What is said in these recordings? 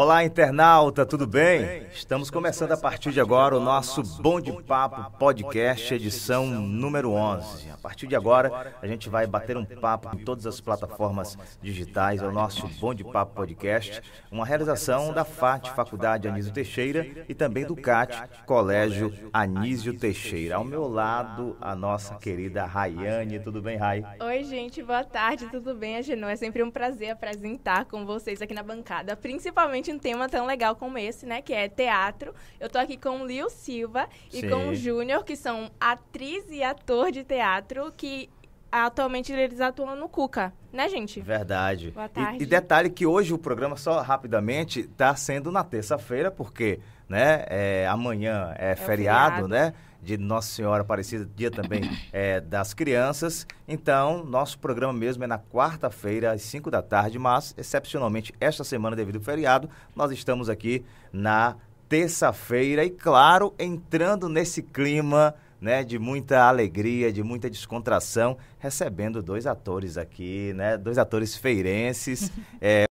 Olá, internauta, tudo bem? Estamos começando a partir de agora o nosso Bom de Papo Podcast, edição número 11. A partir de agora, a gente vai bater um papo em todas as plataformas digitais, é o nosso Bom de Papo Podcast, uma realização da FAT, Faculdade Anísio Teixeira, e também do CAT, Colégio Anísio Teixeira. Ao meu lado, a nossa querida Rayane. Tudo bem, Ray? Oi, gente, boa tarde, tudo bem? A Genô, é sempre um prazer apresentar com vocês aqui na bancada, principalmente um tema tão legal como esse, né? Que é teatro. Eu tô aqui com o Lio Silva e Sim. com o Júnior, que são atriz e ator de teatro, que atualmente eles atuam no Cuca, né, gente? Verdade. Boa E- tarde. E, detalhe que hoje o programa, só rapidamente, está sendo na terça-feira, porque né, é, amanhã é, feriado, feriado. né? De Nossa Senhora Aparecida, dia também é, das crianças. Então, nosso programa mesmo é na quarta-feira, às 5 da tarde, mas, excepcionalmente, esta semana, devido ao feriado, nós estamos aqui na terça-feira e, claro, entrando nesse clima né, de muita alegria, de muita descontração, recebendo dois atores aqui, né, dois atores feirenses, é,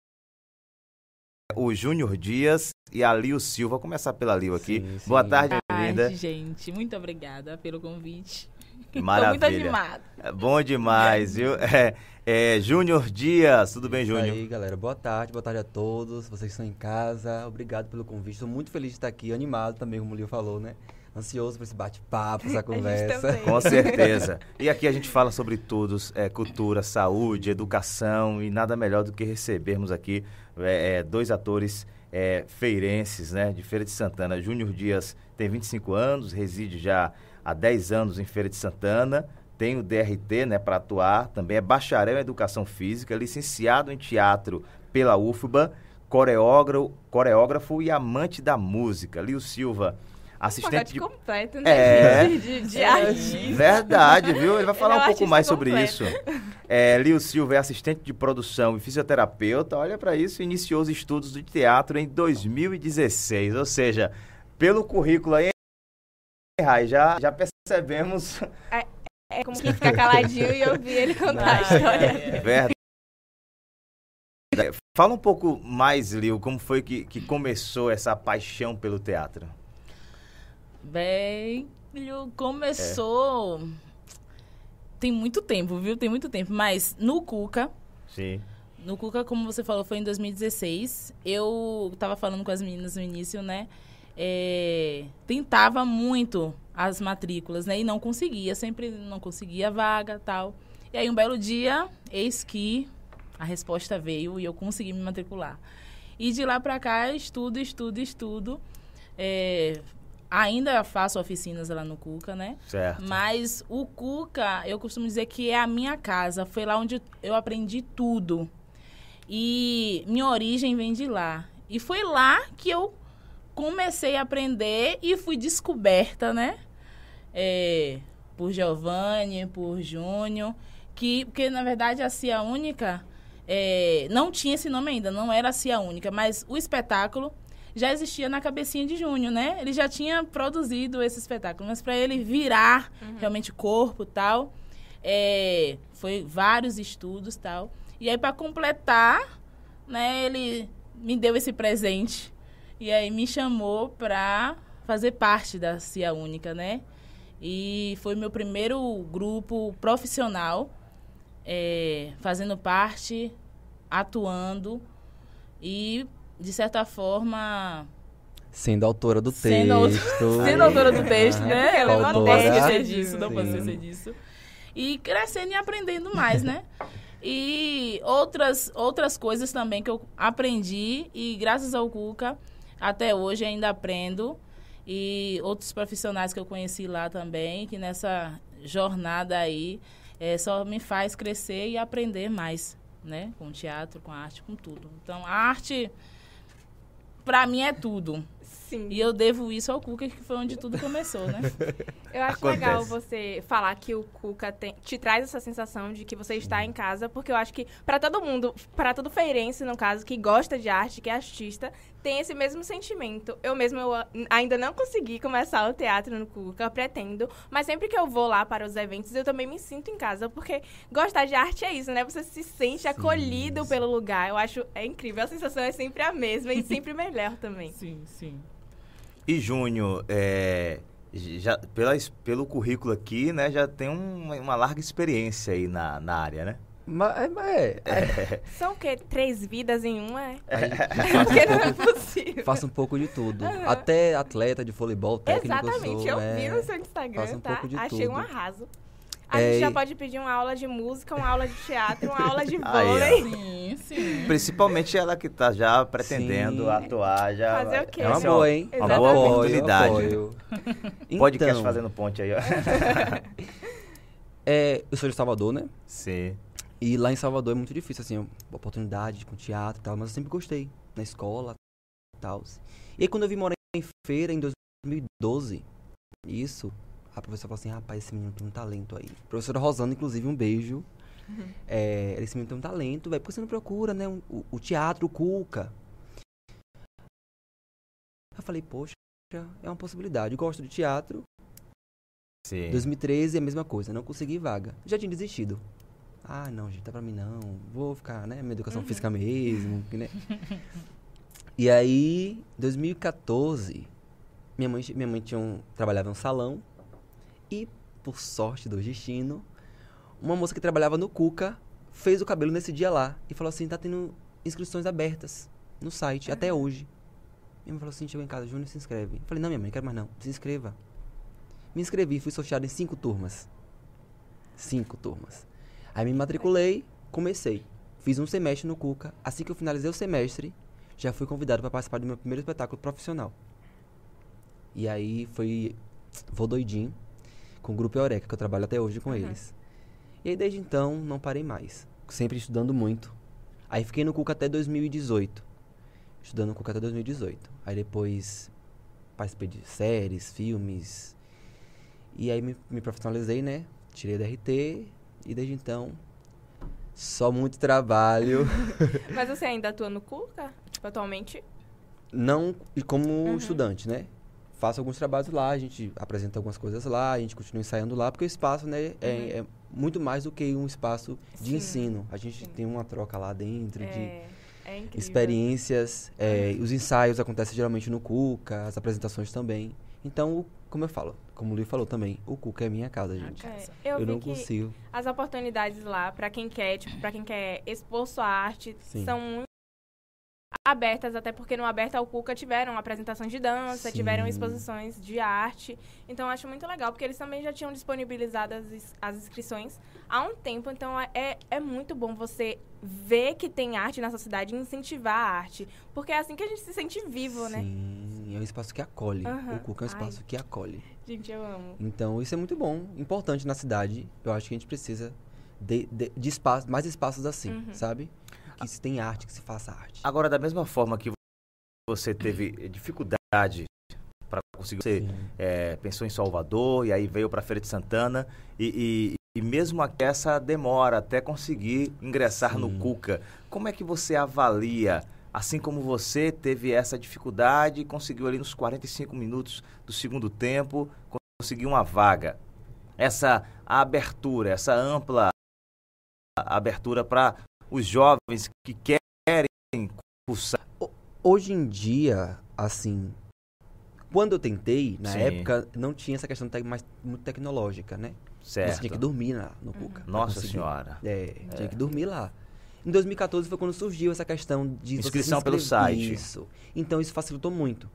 o Júnior Dias e a Lio Silva. Vou começar pela Lio aqui. Sim, sim. Boa tarde, Boa tarde, gente. Muito obrigada pelo convite. Maravilha. Tô muito animada. É bom demais, viu? É, é, Júnior Dias, tudo bem, Júnior? aí, galera. Boa tarde, boa tarde a todos. Vocês que estão em casa. Obrigado pelo convite. Estou muito feliz de estar aqui, animado também, como o Lio falou, né? Ansioso por esse bate-papo, essa conversa. Com certeza. E aqui a gente fala sobre tudo, é, cultura, saúde, educação e nada melhor do que recebermos aqui é, é, dois atores é, feirenses, né, de Feira de Santana. Júnior Dias tem 25 anos, reside já há 10 anos em Feira de Santana, tem o DRT, né, para atuar, também é bacharel em Educação Física, licenciado em Teatro pela UFBA, coreógrafo, coreógrafo e amante da música. Lio Silva, assistente Pacote de completo, né, É. gente? De, de artista. Verdade, viu? Ele vai falar é um um pouco mais sobre completo. isso. É, Lio Silva é assistente de produção e fisioterapeuta. Olha para isso, iniciou os estudos de teatro em 2016. Ou seja, pelo currículo aí, já, já percebemos. É como que fica caladinho e ouvir ele contar a Ah, história. é. Verdade. Fala um pouco mais, Lio, como foi que, que começou essa paixão pelo teatro? Bem, começou. Tem muito tempo, viu? Tem muito tempo. Mas no Cuca, Sim. no Cuca, como você falou, foi em 2016. Eu tava falando com as meninas no início, né? É, tentava muito as matrículas, né? E não conseguia, sempre não conseguia vaga tal. E aí, um belo dia, eis que a resposta veio e eu consegui me matricular. E de lá pra cá, estudo, estudo, estudo. É, ainda faço oficinas lá no Cuca, né? Certo. Mas o Cuca, eu costumo dizer que é a minha casa. Foi lá onde eu aprendi tudo. E minha origem vem de lá. E foi lá que eu comecei a aprender e fui descoberta, né? É, por Giovanni, por Júnior. Que, porque, na verdade, a Cia Única é, não tinha esse nome ainda, não era a Cia Única. Mas o espetáculo já existia na cabecinha de Júnior, né? Ele já tinha produzido esse espetáculo, mas para ele virar realmente corpo tal, é, foi vários estudos tal. E aí para completar, né? Ele me deu esse presente e aí me chamou para fazer parte da Cia Única, né? E foi meu primeiro grupo profissional, é, fazendo parte, atuando e de certa forma Sendo autora do Sendo texto. sendo autora do texto, né? Ela não autora. posso esquecer disso, não posso esquecer disso. E crescendo e aprendendo mais, né? E outras, outras coisas também que eu aprendi e graças ao Cuca, até hoje ainda aprendo. E outros profissionais que eu conheci lá também, que nessa jornada aí eh, só me faz crescer e aprender mais, né? Com teatro, com arte, com tudo. Então, a arte, pra mim, é tudo. Sim. E eu devo isso ao Cuca, que foi onde tudo começou, né? Eu acho Acontece. legal você falar que o Cuca tem- te traz essa sensação de que você está em casa, porque eu acho que para todo mundo, para todo feirense, no caso, que gosta de arte, que é artista, tem esse mesmo sentimento. Eu mesmo eu ainda não consegui começar o teatro no Cuca, eu pretendo, mas sempre que eu vou lá para os eventos, eu também me sinto em casa, porque gostar de arte é isso, né? Você se sente acolhido pelo lugar. Eu acho é incrível, a sensação é sempre a mesma e sempre melhor também. Sim, sim. E Júnior, é, já, pela, pelo currículo aqui, né, já tem um- uma larga experiência aí na, na área, né? Mas, mas é, é, São o quê? Três vidas em uma? É? aí Porque não é possível. faço um pouco de tudo. Até atleta de voleibol técnico Exatamente, eu eu, sou. vi é. no seu Instagram, um tá? pouco de Achei um tudo. arraso. A É, gente já pode pedir uma aula de música, uma aula de teatro, uma aula de vôlei. Sim, sim. Principalmente ela que tá já pretendendo Sim. atuar, já... Fazer o quê? É uma Essa boa, hein? Uma boa oportunidade. apoio. Podcast Então, fazendo ponte aí, ó. É, eu sou de Salvador, né? Sim. E lá em Salvador é muito difícil, assim, oportunidade com teatro e tal, mas eu sempre gostei, na escola e tal. E aí quando eu vim morar em feira em 2012, isso, a professora falou assim, rapaz, esse menino tem um talento aí. Professora Rosana, inclusive, um beijo. É, esse menino tem um talento, velho, por que você não procura, né, o, o teatro, o Cuca? Eu falei, poxa, é uma possibilidade, eu gosto de teatro. Sim. 2013 é a mesma coisa, não consegui vaga. Já tinha desistido. Ah, não, gente, tá pra mim não. Vou ficar, né? Minha educação física mesmo, né? e aí, 2014, minha mãe, minha mãe tinha um, trabalhava em um salão e, por sorte do destino, uma moça que trabalhava no Cuca fez o cabelo nesse dia lá e falou assim, tá tendo inscrições abertas no site, até hoje. Minha mãe falou assim, chegou em casa, Júnior, se inscreve. Eu falei, não, minha mãe, não quero mais não, se inscreva. Me inscrevi, fui sorteado em cinco turmas. Cinco turmas. Aí me matriculei, comecei. Fiz um semestre no Cuca. Assim que eu finalizei o semestre, já fui convidado para participar do meu primeiro espetáculo profissional. E aí foi Vou Doidinho, com o Grupo Eureka, que eu trabalho até hoje com eles. E aí desde então não parei mais. Sempre estudando muito. Aí fiquei no Cuca até 2018. Estudando no Cuca até 2018. Aí depois participei de séries, filmes. E aí me, me profissionalizei, né? Tirei da RT e desde então só muito trabalho. Mas você ainda atua no Cuca? Tipo, atualmente? Não e como Uhum. estudante, né? Faço alguns trabalhos lá, a gente apresenta algumas coisas lá, a gente continua ensaiando lá, porque o espaço, né, é, é muito mais do que um espaço de Sim, ensino. A gente sim. tem uma troca lá dentro de É, é experiências. é, os ensaios acontecem geralmente no Cuca, as apresentações também. Então, o- como eu falo, como o Luiz falou também, o Cuca é minha casa, gente. É, eu, Eu vi não que consigo. as oportunidades lá, pra quem quer, tipo, pra quem quer expor sua arte, Sim. são muito abertas, até porque no Aberta ao Cuca tiveram apresentações de dança, Sim. tiveram exposições de arte. Então eu acho muito legal, porque eles também já tinham disponibilizado as, as inscrições há um tempo. Então é, é muito bom você ver que tem arte nessa cidade e incentivar a arte. Porque é assim que a gente se sente vivo, né? É um espaço que acolhe. Aham. O Cuca é um Ai. espaço que acolhe. Gente, eu amo. Então, isso é muito bom, importante na cidade. Eu acho que a gente precisa de, de, de espaço, mais espaços assim, Uhum. sabe? Que se tem arte, que se faça arte. Agora, da mesma forma que você teve dificuldade para conseguir, você é, pensou em Salvador e aí veio para Feira de Santana e, e, e mesmo aqui essa demora até conseguir ingressar no Sim. Cuca, como é que você avalia, assim como você teve essa dificuldade e conseguiu ali nos 45 minutos do segundo tempo, conseguir uma vaga, essa abertura, essa ampla abertura para os jovens que querem cursar Hoje em dia, assim, quando eu tentei, na Sim. época, não tinha essa questão mais muito tecnológica, né? certo. Você tinha que dormir na, no Cuca. Nossa senhora. É, tinha que dormir lá. Em 2014 foi quando surgiu essa questão de Inscrição pelo site. Isso. Então isso facilitou muito.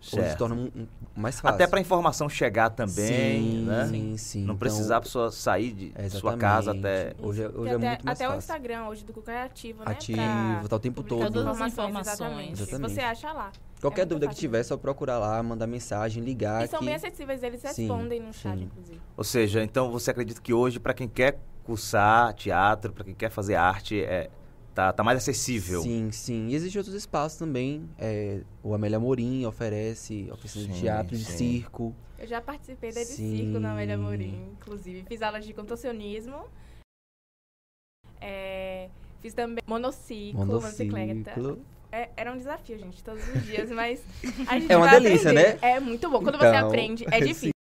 Hoje se Certo. torna um- um- mais fácil. Até para informação chegar também, sim, né? Sim, sim. Não Então, precisar a pessoa sair de é, sua casa exatamente. até. Hoje, é- Que hoje é até, muito mais até o fácil. Instagram hoje do Cuca é ativo, né? Ativo, Pra tá o tempo todo. Todas as informações. Exatamente. Exatamente. Você acha lá. Qualquer É dúvida que fácil tiver, é só procurar lá, mandar mensagem, ligar. E são que... bem acessíveis, eles Sim, respondem no chat, sim. inclusive. Ou seja, então você acredita que hoje, para quem quer cursar teatro, para quem quer fazer arte, é, tá, tá mais acessível. Sim, sim. E existem outros espaços também. É, o Amélia Morim oferece oficina de Sim, teatro, de sim. circo. Eu já participei da de Sim. circo na Amélia Morim, inclusive. Fiz aulas de contorcionismo. É, fiz também monociclo. Monociclo. É, era um desafio, gente, todos os dias, mas a gente É uma vai delícia, aprender. né? É muito bom. Quando você Então, aprende, é sim. difícil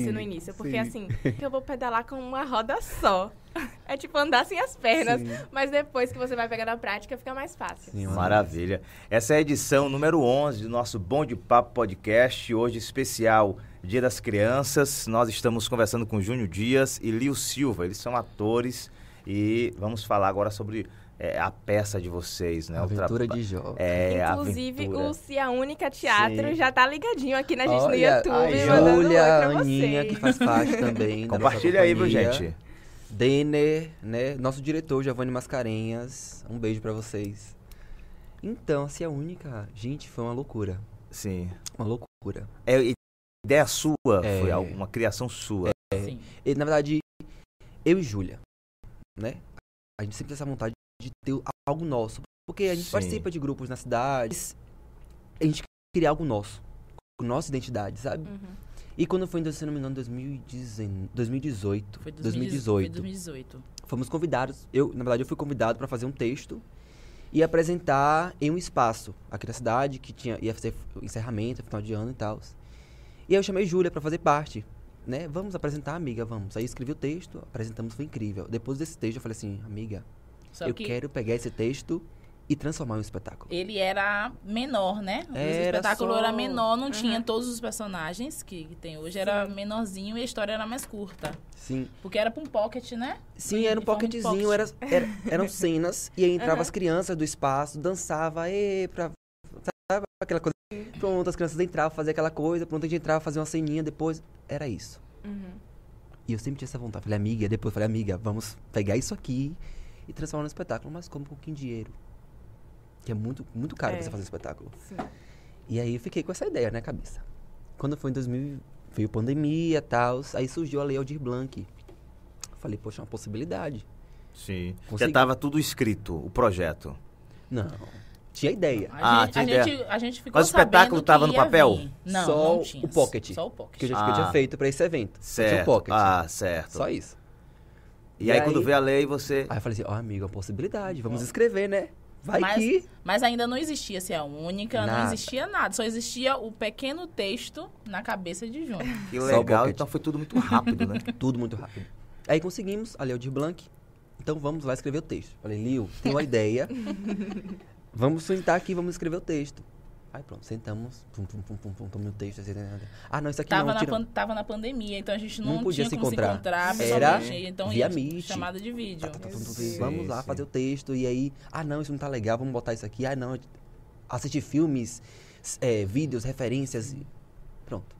no início. Porque sim. assim, eu vou pedalar com uma roda só. É tipo andar sem as pernas. Sim. Mas depois que você vai pegar na prática, fica mais fácil. Sim, Maravilha. Essa é a edição número 11 do nosso Bom de Papo Podcast, hoje especial Dia das Crianças. Nós estamos conversando com Júnior Dias e Lio Silva, eles são atores e vamos falar agora sobre é, a peça de vocês, né? Aventura tra- de Jó. É, a Inclusive, aventura. o Se a Única Teatro Sim. já tá ligadinho aqui na gente no Olha, YouTube, a Júlia, Aninha, que faz parte também. Compartilha aí, viu, gente? Denner, né? Nosso diretor, Giovanni Mascarenhas. Um beijo pra vocês. Então, se a única, gente, foi uma loucura. Sim. Uma loucura. É ideia sua, É. foi algo- uma criação sua. Sim. E, na verdade, eu e Júlia, né? A gente sempre tem essa vontade de ter algo nosso. Porque a gente Sim. participa de grupos na cidade. A gente queria algo nosso. Com nossa identidade, sabe? Uhum. E quando foi, se não me engano, 2019 2018. Foi 2018. 2018. Fomos convidados. Eu, na verdade, eu fui convidado para fazer um texto e apresentar em um espaço aqui na cidade que tinha ia fazer encerramento, final de ano e tal. E aí eu chamei Júlia para fazer parte, né? Vamos apresentar, amiga, vamos. Aí escrevi o texto, apresentamos, foi incrível. Depois desse texto eu falei assim, amiga, Só eu que quero pegar esse texto e transformar em um espetáculo. ele era menor, né? O Era espetáculo só- era menor, não tinha Uhum. todos os personagens que, que tem hoje. Era menorzinho e a história era mais curta. Sim. Porque era pra um pocket, né? Sim, era um pocketzinho, era, pocket. era- eram cenas, e aí entrava Aham. as crianças do espaço, dançava, e pra. Sabe aquela coisa? Pronto, as crianças entravam, faziam aquela coisa, pronto, a gente entrava, fazia uma ceninha, depois. Era isso. Uhum. E eu sempre tinha essa vontade. Falei, amiga, depois eu falei, amiga, vamos pegar isso aqui e transformar no espetáculo, mas como um pouquinho de dinheiro. Que é muito, muito caro É. você fazer um espetáculo. Sim. E aí eu fiquei com essa ideia na cabeça. Quando foi em 2000, veio pandemia e tal, aí surgiu a Lei Aldir Blanc. Falei, poxa, é uma possibilidade. Sim. Já Consegui. estava tudo escrito, o projeto. Não, tinha ideia. A, Ah, gente, tinha a, ideia. gente, a gente ficou Mas o espetáculo sabendo que tava no papel? vir. Não, Só não tinha. o pocket. Só o pocket. Que eu já, que eu tinha Ah. feito pra esse evento. Só Tinha Certo. um pocket. Ah, certo. Só isso. E, E aí, aí- quando vê a lei, você. Aí eu falei assim, ó, amigo, é uma possibilidade, vamos escrever, né? Vai Mas- que... Mas ainda não existia ser a única, não Nada. existia nada. Só existia o pequeno texto na cabeça de Júnior. Que legal, então foi tudo muito rápido, né? Tudo muito rápido. Aí conseguimos a Lei Aldir Blanc. Então vamos lá escrever o texto. Falei, Lio, tenho uma ideia. vamos sentar aqui, vamos escrever o texto. Aí pronto, sentamos. Pum, pum, pum, pum, pum, pum, meu texto. assim, Ah, não, isso aqui Tava não, na, tira... pan- tava na pandemia, então a gente não, Não podia tinha se como encontrar. se encontrar Era. Então via ia Meet. chamada de vídeo. Tá, tá, tá, tá, tá, Sim, vamos lá fazer o texto. E aí, ah não, isso não tá legal, vamos botar isso aqui. Ah não, assistir filmes, é, vídeos, referências. e- Pronto.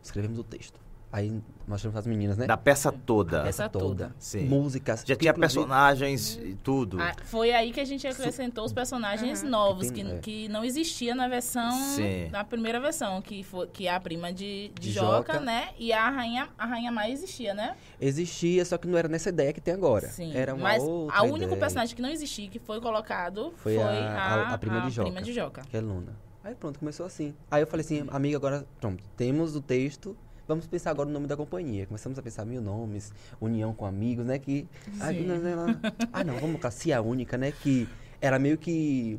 Escrevemos o texto. Aí mostramos as meninas, né? Da peça toda. Peça toda. Sim. Músicas. Já tinha personagens e tudo. Ah, foi aí que a gente acrescentou os personagens Uhum. novos, Que que, tem- é. que não existia na versão. Sim. Na primeira versão, que, foi, que é a prima de, de, De Joca, Joca. né? E a rainha, a rainha Maia existia, né? Existia, só que não era nessa ideia que tem agora. Sim. Era uma Mas outra a único ideia, personagem que não existia, que foi colocado, foi, Foi a, a- a- a prima de Joca. prima de Joca. Que é Luna. Aí pronto, começou assim. Aí eu falei assim, amiga, agora, pronto, temos o texto, vamos pensar agora no nome da companhia. Começamos a pensar mil nomes, união com amigos, né? Que. Sim. não, não, ah, não, vamos colocar a única, né? Que era meio que.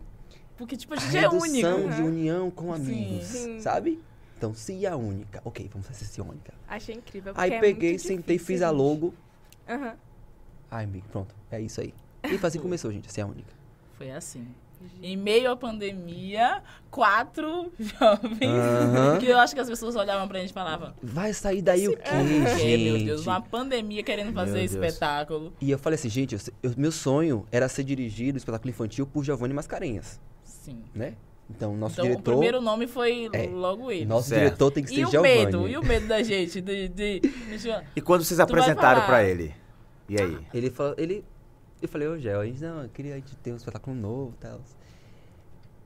Porque, tipo, a A gente é redução único. de união com amigos, Sim. sabe? Então, Se a única. Ok, vamos fazer Se a única. Achei incrível. Aí é peguei, muito sentei, difícil, fiz a logo. Aham. Ai, amigo, pronto, é isso aí. E foi assim que começou, gente, a única. Foi assim. Em meio à pandemia, quatro jovens, Aham. que eu acho que as pessoas olhavam pra gente e falavam, Vai sair daí o quê, "É, gente? meu Deus, uma pandemia querendo fazer espetáculo. E eu falei assim, gente, eu, eu- meu sonho era ser dirigido, espetáculo infantil, por Giovanni Mascarenhas, Sim. né? Então, nosso Então, o diretor... primeiro nome foi É. logo ele. Nosso Certo. diretor tem que ser E o Giovanni. medo, e o medo da gente de... de, de- E quando vocês Tu apresentaram pra ele? E aí? Ele falou, ele... Eu falei, ô Gel, a gente, não, eu queria a gente ter um espetáculo novo e tal.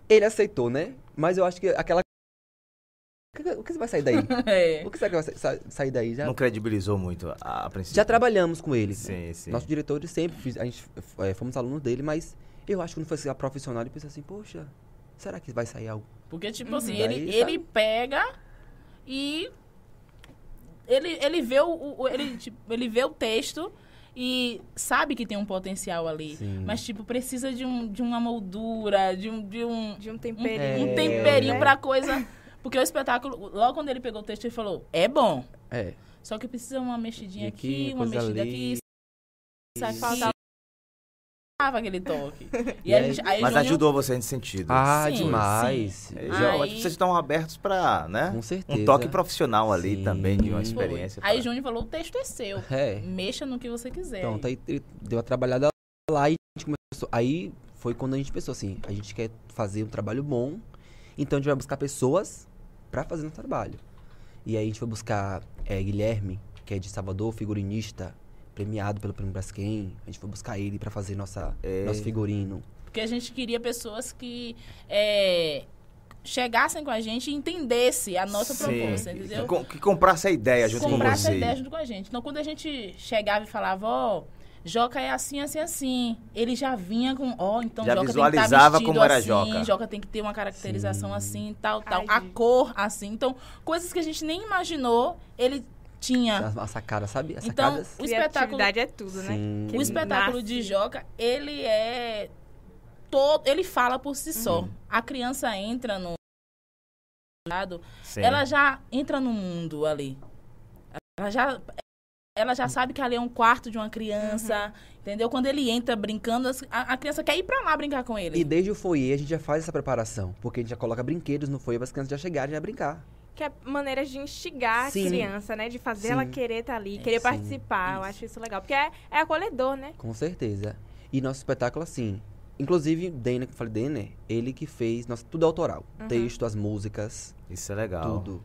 Ele aceitou, né? Mas eu acho que aquela... o que você vai sair daí? É. O que será que vai sa- sair daí? Já, Não credibilizou muito a, a princípio. já trabalhamos com ele. Sim, sim. Nosso diretor ele sempre, fiz- a gente é, fomos alunos dele, mas eu acho que quando foi a profissional, ele pensa assim, poxa, será que vai sair algo? Porque, tipo assim, Daí, ele, sabe? ele pega e. Ele, ele, vê o, o- ele, tipo, ele vê o texto e sabe que tem um potencial ali. Sim. Mas, tipo, precisa de, um, de uma moldura, de um, de um, De um um, temperinho. um temperinho né? pra coisa. Porque o espetáculo, logo quando ele pegou o texto, ele falou: é bom. É. Só que precisa uma mexidinha aqui, aqui, uma mexida ali. aqui. Isso aqui. Aquele toque. E, E a aí- gente, aí Mas Júnior- ajudou você nesse sentido. Ah, Sim, demais. É, sim. já- Aí- Vocês estão abertos para, né? Com certeza. Um toque profissional ali Sim. também, de uma experiência. Aí pra- Júnior falou: o texto é seu. É. Mexa no que você quiser. Pronto, aí ele deu a trabalhada lá e a gente começou. Aí foi quando a gente pensou assim, a gente quer fazer um trabalho bom, então a gente vai buscar pessoas pra fazer um trabalho. E aí a gente foi buscar é, Guilherme, que é de Salvador, figurinista, premiado pelo Prêmio Braskem. A gente foi buscar ele pra fazer nossa, É. nosso figurino. Porque a gente queria pessoas que é, chegassem com a gente e entendessem a nossa Sim. proposta, Que, entendeu? com- que comprasse a ideia junto com Comprar essa você. ideia junto com a gente. Então, quando a gente chegava e falava, ó, Joca é assim, assim, assim. Ele já vinha com, ó, então Já Joca tem que estar visualizava vestido como era assim, Joca. Joca tem que ter uma caracterização assim, tal, tal. Ai, a gente. cor assim. Então, coisas que a gente nem imaginou, ele tinha. A, a sacada, sabe? As Então, sacadas. o espetáculo Criatividade é tudo, né? Sim. O espetáculo nasce- de Joca, ele é todo, ele fala por si só. Uhum. A criança entra no lado, Sim. ela já entra no mundo ali. Ela já ela já sabe que ali é um quarto de uma criança, entendeu? Quando ele entra brincando, a, a criança quer ir pra lá brincar com ele. E desde o foyer a gente já faz essa preparação, porque a gente já coloca brinquedos no foyer para as crianças já chegarem a brincar. Que é maneiras de instigar Sim. a criança, né? De fazer Sim. ela querer estar ali, querer Sim, participar. Eu isso. acho isso legal. Porque é, é acolhedor, né? Com certeza. E nosso espetáculo, assim. Inclusive, Denner, que eu falei, Denner, ele que fez nosso, tudo autoral. Texto, as músicas, Isso é legal. tudo.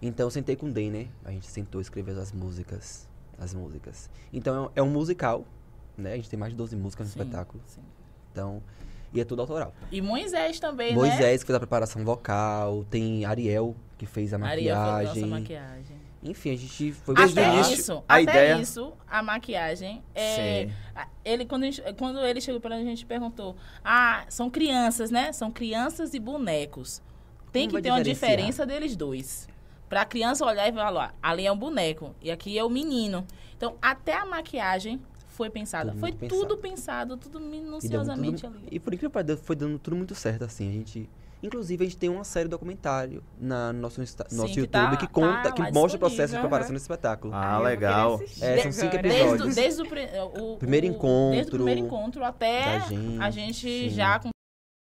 Então eu sentei com o Denner, a gente sentou e escreveu as músicas. As músicas. Então é um- é um musical, né? A gente tem mais de 12 músicas no Sim, espetáculo. sim. Então. E é tudo autoral. E Moisés também, né? Moisés que fez a preparação vocal, tem Ariel que fez a Maria fez maquiagem. nossa maquiagem. Enfim, a gente foi Desde o Até início, isso, a até ideia- isso, a maquiagem é, a- ele quando, a gente- quando ele chegou pra gente perguntou: "Ah, são crianças, né? São crianças e bonecos. Tem Como que ter uma diferença deles dois. Pra criança olhar e falar, ali é um boneco e aqui é o menino. Então, até a maquiagem foi pensada. Tudo foi tudo pensado, tudo E, minuciosamente tudo- ali. e por incrível que pareça, foi dando tudo muito certo, assim. A gente. Inclusive, a gente tem uma série documentário na, no nosso, Insta- Sim, nosso que YouTube tá- que conta, tá que mostra o processo de preparação aham. desse espetáculo. Ah, querer legal. É, são cinco episódios. Desde, o- desde o, o, Primeiro o- encontro Desde o primeiro encontro até gente, a gente sim. já com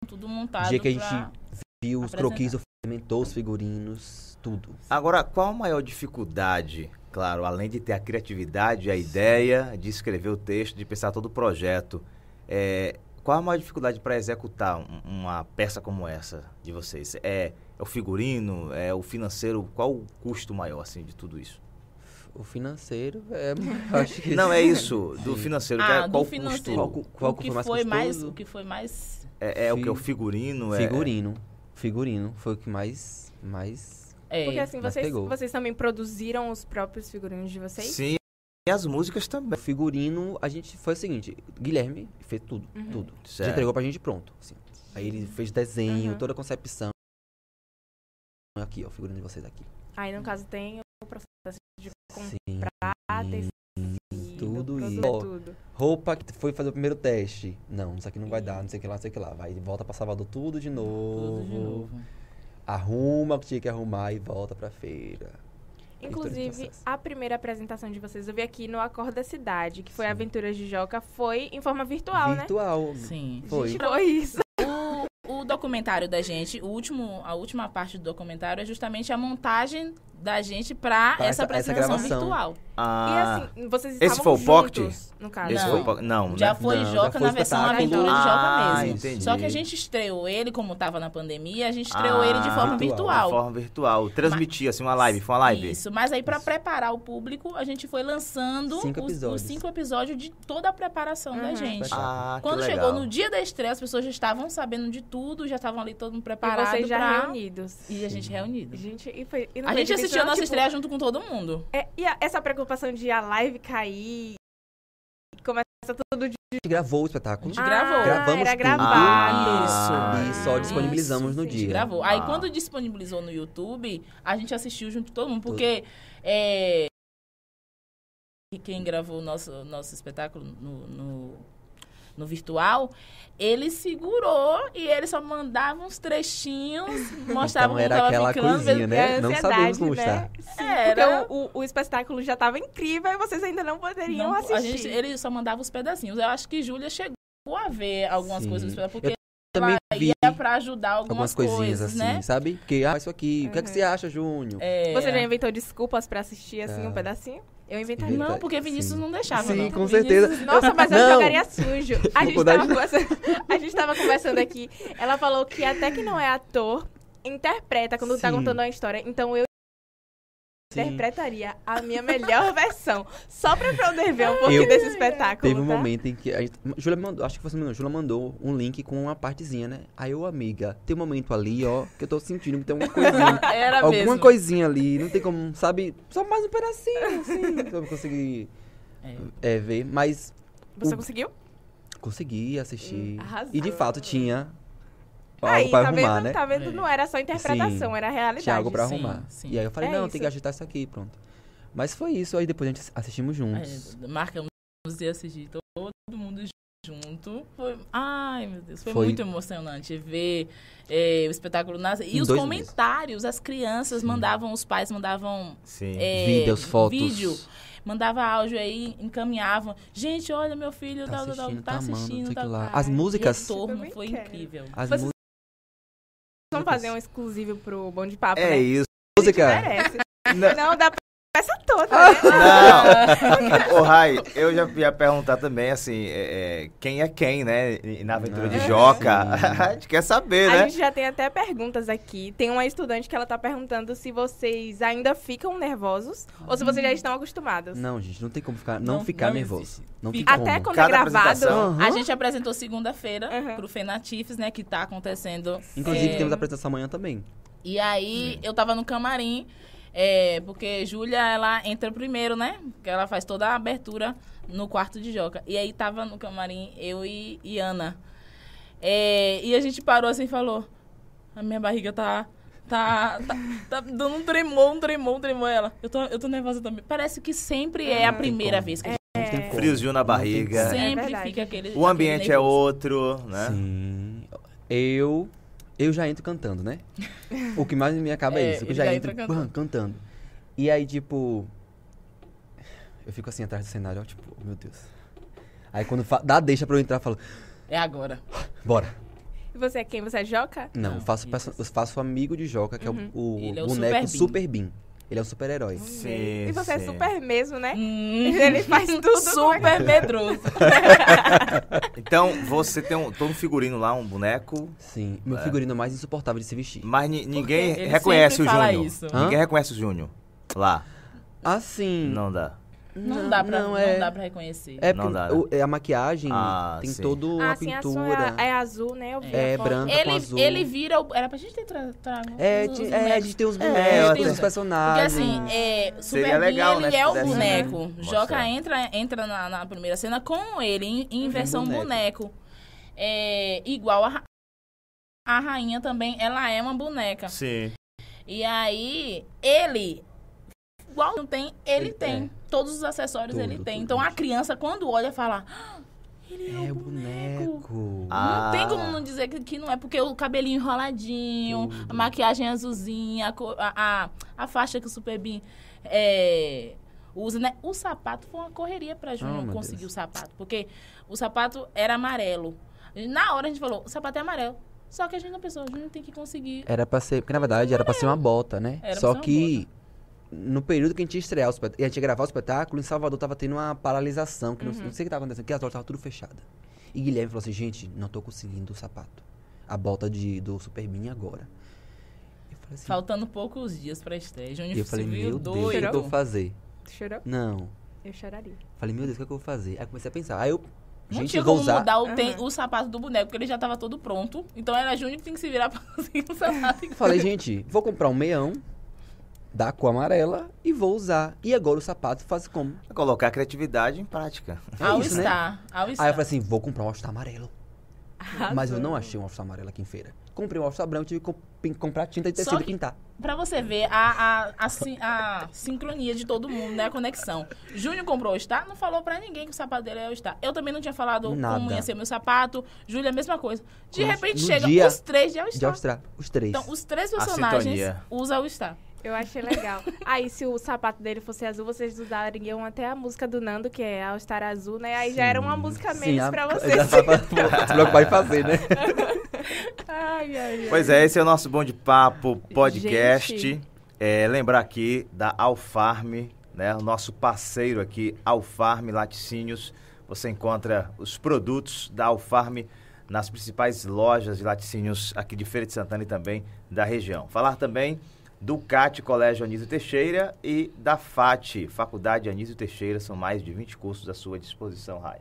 tudo montado. O dia que a gente viu os croquis, fermentou os figurinos, tudo. Agora, qual a maior dificuldade, claro, além de ter a criatividade, a ideia de escrever o texto, de pensar todo o projeto, é, qual a maior dificuldade para executar um- uma peça como essa de vocês? É, é o figurino, é o financeiro, qual o custo maior, assim, de tudo isso? O financeiro é. acho que Não, é isso, do financeiro, que Ah, é, do qual o financeiro. custo? Qual, qual o que foi mais foi mais, o que foi mais É, é o que? O Fi- figurino? É, Figurino. Figurino foi o que mais. mais é, Porque assim, vocês, pegou. vocês também produziram os próprios figurinos de vocês? Sim, e as músicas também. O figurino, a gente foi o seguinte, Guilherme fez tudo, Uhum. tudo. Certo. Já entregou pra gente pronto. assim. Aí ele fez desenho, Uhum. toda a concepção. Aqui, ó, o figurino de vocês aqui. Aí, no caso, tem o processo de Sim. comprar, tecido, tudo isso. Ó, tudo. Roupa que foi fazer o primeiro teste. Não, isso aqui não vai dar, não sei o que lá, não sei o que lá. Vai, volta pra Salvador tudo de novo. tudo de novo. Arruma o que tinha que arrumar e volta pra feira. Inclusive, a primeira apresentação de vocês eu vi aqui no Acordo da Cidade, que foi Sim. Aventuras de Joca, foi em forma virtual, né? Virtual. Sim. Foi. Gente, foi isso. O, o documentário da gente, o último, a última parte do documentário é justamente a montagem da gente pra, Pra essa essa- essa apresentação gravação. virtual. Ah, E assim, vocês Esse estavam foi o Pocket? no caso. esse Não. foi o po- Não, Já né? foi Não, já Joca foi na versão aventura de Ah, Joca mesmo. entendi. Só que a gente estreou ele, como tava na pandemia, a gente estreou Ah, ele de forma virtual. virtual. De forma virtual. Transmitia, assim, uma live. Foi uma live. Isso, mas aí pra preparar o público, a gente foi lançando Cinco os, os cinco episódios de toda a preparação da Uhum. gente. Ah, Quando que chegou legal. no dia da estreia, as pessoas já estavam sabendo de tudo, já estavam ali todo mundo E preparado vocês já pra... reunidos. E a gente reunido. Gente, e foi, e não A foi gente assistiu a não? nossa Tipo, estreia junto com todo mundo. é, e a- essa preocupação de a live cair, começa tudo de... A gente gravou o espetáculo. gente gravou. Gravamos era tudo. gravado. Ah, E só isso. disponibilizamos no Isso, A gente dia. gravou. Aí Ah. quando disponibilizou no YouTube, a gente assistiu junto com todo mundo, porque é, quem gravou o nosso, nosso espetáculo no, no, no virtual, ele segurou e ele só mandava uns trechinhos, mostrava Então era aquela ficando. coisinha, né? É Não ansiedade, sabemos como né? está. Sim, Era. porque o, o, o espetáculo já tava incrível e vocês ainda não poderiam Não, assistir. a gente, ele só mandava os pedacinhos. Eu acho que Júlia chegou a ver algumas Sim. coisas porque Também ela vi ia pra ajudar algumas, algumas coisinhas coisas, assim, né? sabe? Porque, ah, isso aqui, o que é que Uhum. você acha, Júnior? É, Você já inventou desculpas pra assistir assim Ah. um pedacinho? Eu inventaria. Inventa- Não, porque Vinícius Sim. não deixava, Sim, não. com Vinícius- certeza. Nossa, mas eu jogaria sujo. A gente, tava conversando, a gente tava conversando aqui. Ela falou que até que não é ator, interpreta quando tá Sim. contando a história. Então eu. Interpretaria a minha melhor versão. Só pra poder ver um pouquinho Eu- desse espetáculo. Teve um tá? momento em que a gente, Júlia mandou, acho que você mandou, Júlia mandou um link com uma partezinha, né? Aí eu, amiga, tem um momento ali, ó, que eu tô sentindo que tem uma coisinha. Era alguma mesmo. coisinha ali, não tem como, sabe? Só mais um pedacinho, assim, pra eu conseguir É. é, ver. Mas Você o- conseguiu? consegui assistir. Hum, arrasou. e de fato tinha algo Aí, pra tá arrumar, vendo? né? Tá vendo? É. Não era só interpretação, Sim. era realidade. Tinha algo pra Sim, arrumar. sim. E aí eu falei, É não, isso. tem que ajeitar isso aqui, pronto. Mas foi isso, aí depois a gente assistimos juntos. É, marcamos de assistir todo mundo junto. Foi, ai, meu Deus, foi, Foi- muito emocionante ver é, o espetáculo nas e Em os comentários, as crianças Sim. mandavam, os pais mandavam é, Vídeos, fotos. vídeo, mandava áudio aí, encaminhavam. Gente, olha meu filho, Tá tá, tá, tá, assistindo, tá tá amando, assistindo, tá, lá. tá. As músicas- Retorno Também foi quero. incrível. As mu- Vamos fazer um exclusivo pro Bom de Papo, É né? isso. música. Merece. Não. Não, dá pra peça toda, né? Não. Ô, Rai, eu já ia perguntar também, assim, é, é, quem é quem, né? Na aventura de Ah, Joca. sim. A gente quer saber, A né? gente já tem até perguntas aqui. Tem uma estudante que ela tá perguntando se vocês ainda ficam nervosos ou se vocês já estão acostumados. Não, gente, não tem como ficar, não, Não- ficar não nervoso. existe. Não tem Fica- como. Até quando Cada é gravado. Aham. A gente apresentou segunda-feira Uhum. pro Fenatifes, né, que tá acontecendo. Inclusive, é, temos a apresentação amanhã também. E aí, eu tava no camarim, é, porque Júlia, ela entra primeiro, né? Porque ela faz toda a abertura no quarto de Joca. E aí, tava no camarim eu e, e Ana. É, e a gente parou assim e falou, a minha barriga tá... Tá, tá, tá dando um tremor, um tremor, um tremor. Ela, eu tô, eu tô nervosa também. Parece que sempre é a Não tem primeira como. vez que a gente Não tem como. Friozinho na barriga. É sempre verdade. fica aquele. O ambiente aquele é outro, né? Sim. Eu. Eu já entro cantando, né? O que mais me acaba é, É, isso. Eu já já entro entra pam, cantando. cantando. E aí, tipo. Eu fico assim atrás do cenário, ó, tipo, oh, meu Deus. Aí quando dá deixa pra eu entrar, eu falo, É agora. bora. E você é quem? Você é Joca? Não, Não, eu faço, isso. eu faço amigo de Joca, que é o, o Ele é o boneco Super Super Bean. Ele é um super-herói. Sim, e você é sim. super mesmo, né? Hum, Ele faz tudo. super medroso. Então, você tem um, todo um figurino lá, um boneco, Sim. Meu É. figurino mais insuportável de se vestir. mas ni- ninguém reconhece o Júnior. Ninguém reconhece o Júnior lá. Assim. Não dá. Não, dá pra, não, é, dá pra reconhecer. É Não porque dá, né? o- é a maquiagem Ah, tem sim. toda Ah, uma assim, a sua pintura. é azul, né? Eu vi É, foto. branca. com ele, azul. ele vira. O, era pra gente ter tra. É, os- ti- os é, a bonecos. gente tem os É, bonecos, eu tem os Porque personagens. assim, é, Super legal, Bean, né, ele se é o pudesse, boneco. né, Joca entra, entra na, na primeira cena com ele, em, em versão boneco. boneco. É, igual a, a rainha também, ela é uma boneca. Sim. E aí, ele, igual não tem, ele Ele- tem. é. Todos os acessórios Tudo, ele tem. tudo. Então a criança, quando olha, fala: "Ah, ele é, É o boneco. boneco. Ah. Não tem como não dizer que, que não é, porque o cabelinho enroladinho, Tudo. a maquiagem azulzinha, a, a, a, faixa que o Super Bean é, usa, né? O sapato foi uma correria pra Júnior Oh, conseguir Deus. o sapato, porque o sapato era amarelo. Na hora a gente falou, o sapato é amarelo. Só que a gente não pensou, a gente tem que conseguir. Era pra ser. Porque na verdade era pra ser uma bota, né? Era pra Só ser uma que no período que a gente ia estrear o espetáculo, a gente ia gravar o espetáculo, em Salvador tava tendo uma paralisação, que não, Uhum. não sei o que tava acontecendo, que as lojas estavam tudo fechadas. E Guilherme falou assim, gente, não tô conseguindo o sapato. A bota de, do Super Mini agora. Eu falei assim, Faltando poucos dias pra estreia. Júnior e eu falei, meu Deus, o que, é eu vou fazer? Chorou? Não. Eu choraria. Falei, meu Deus, o que, é que eu vou fazer? Aí comecei a pensar. Aí eu, Não gente, tinha eu vou como usar. mudar o, Aham. o sapato do boneco, porque ele já tava todo pronto. Então era Júnior que tem que se virar pra conseguir o sapato. Falei, gente, vou comprar um meião da cor amarela e vou usar. E agora o sapato faz como? Colocar a criatividade em prática. É All isso, né? Star. All Aí eu Star. falei assim, vou comprar um All-Star amarelo. Mas eu não achei um All-Star amarelo aqui em feira. Comprei um All-Star branco, tive que comprar tinta de Só tecido e que- pintar. Pra você ver a, a, a, a sincronia de todo mundo, né? A conexão. Júnior comprou o Star, não falou pra ninguém que o sapato dele é o Star. Eu também não tinha falado Nada. como ia ser meu sapato. Júlia, a mesma coisa. De No- repente no chega dia os três de All De Star. All-Star, os três. Então, os três personagens usam o Star. Eu achei legal. Aí, se o sapato dele fosse azul, vocês usariam até a música do Nando, que é All Star Azul, né? Aí já era uma música menos a- pra Já vocês. se preocupar em fazer, né? Ai, ai, ai. Pois é, esse é o nosso Bom de Papo podcast. Gente. É, lembrar aqui da Alfarm, né? O nosso parceiro aqui, Alfarm Laticínios. Você encontra os produtos da Alfarm nas principais lojas de laticínios aqui de Feira de Santana e também da região. Falar também do CAT Colégio Anísio Teixeira e da FAT, Faculdade Anísio Teixeira. São mais de 20 cursos à sua disposição, Rai.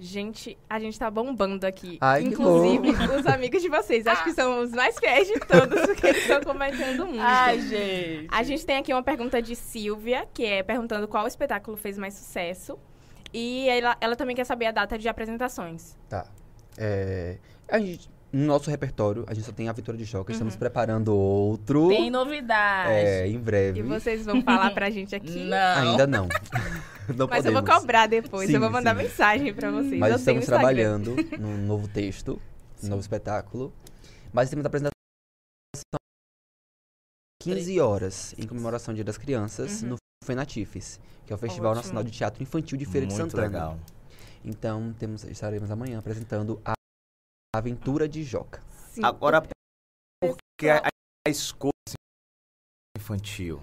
Gente, a gente tá bombando aqui. Ai, Inclusive, os amigos de vocês. Acho que são os mais fiéis de todos, porque eles estão comentando muito. Ai, gente. A gente tem aqui uma pergunta de Silvia, que é perguntando qual espetáculo fez mais sucesso. E ela, ela também quer saber a data de apresentações. Tá. É, a gente, no nosso repertório, a gente só tem a Vitória de Joca. Estamos preparando outro. Tem novidade. É, em breve. E vocês vão falar pra gente aqui. Não. Ainda não. não Mas eu vou podemos. cobrar depois. Sim, eu vou mandar sim. mensagem pra vocês. Mas eu estamos trabalhando num novo texto, num novo espetáculo. Mas temos a apresentação 15 horas, em comemoração ao Dia das Crianças, Uhum. no Fenatifes, que é o Festival Ótimo. Nacional de Teatro Infantil de Feira de Muito Santana. legal. Então, temos, estaremos amanhã apresentando a Aventura de Joca. Sim. Agora, por que a, a escolha infantil?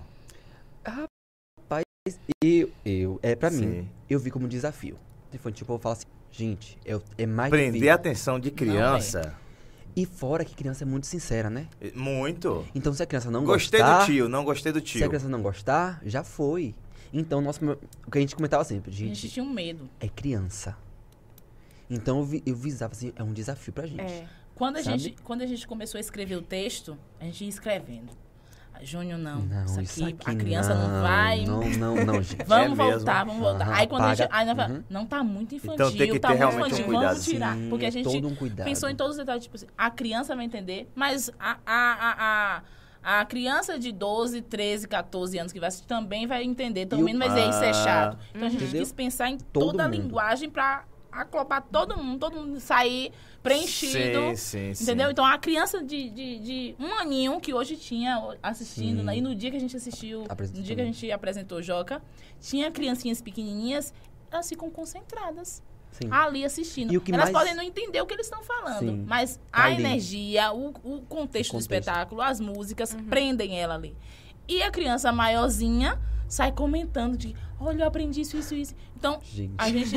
Eu, eu é pra mim, eu vi como desafio. Infantil, o povo fala assim, gente, é, é mais Prender a difícil. atenção de criança. E fora que criança é muito sincera, né? Muito. Então, se a criança não Gostei gostar... do tio, não gostei do Se a tio. criança não gostar, já foi. Então, nosso, o que a gente comentava sempre, A gente gente, tinha um medo. é criança. Então, eu, vi, eu visava assim, é um desafio pra gente. É. Quando a, Sabe? gente, quando a gente começou a escrever o texto, a gente ia escrevendo. Ah, Júnior, não. Não, isso, isso aqui, aqui a criança não, não, vai. Não, não, não, gente. Vamos É mesmo? voltar, vamos voltar. Aham, Aí quando a gente. apaga. Aí nós fala, Uhum. não tá muito infantil, Então tem que tá ter muito realmente um infantil, cuidado. vamos tirar. Sim, porque a é gente todo um cuidado. pensou em todos os detalhes, tipo assim, a criança vai entender, mas a, a, a, a, a criança de 12, 13, 14 anos que vai assistir também vai entender, também não vai dizer isso é Ah. chato. Então a gente Entendeu? quis pensar em Todo toda a mundo. linguagem pra aclopar todo mundo, todo mundo sair preenchido. Sim, sim, sim. Entendeu? Então a criança de, de, de um aninho que hoje tinha assistindo, Sim. né? e no dia que a gente assistiu, Apresentou. no dia que a gente apresentou Joca, tinha criancinhas pequenininhas, elas ficam concentradas Sim. ali assistindo. E o que elas mais- podem não entender o que eles estão falando, Sim. mas Tá a ali. energia, o, o contexto O do contexto. espetáculo, as músicas, prendem ela ali. E a criança maiorzinha sai comentando de, olha, eu aprendi isso, isso, isso. Então, Gente. a gente,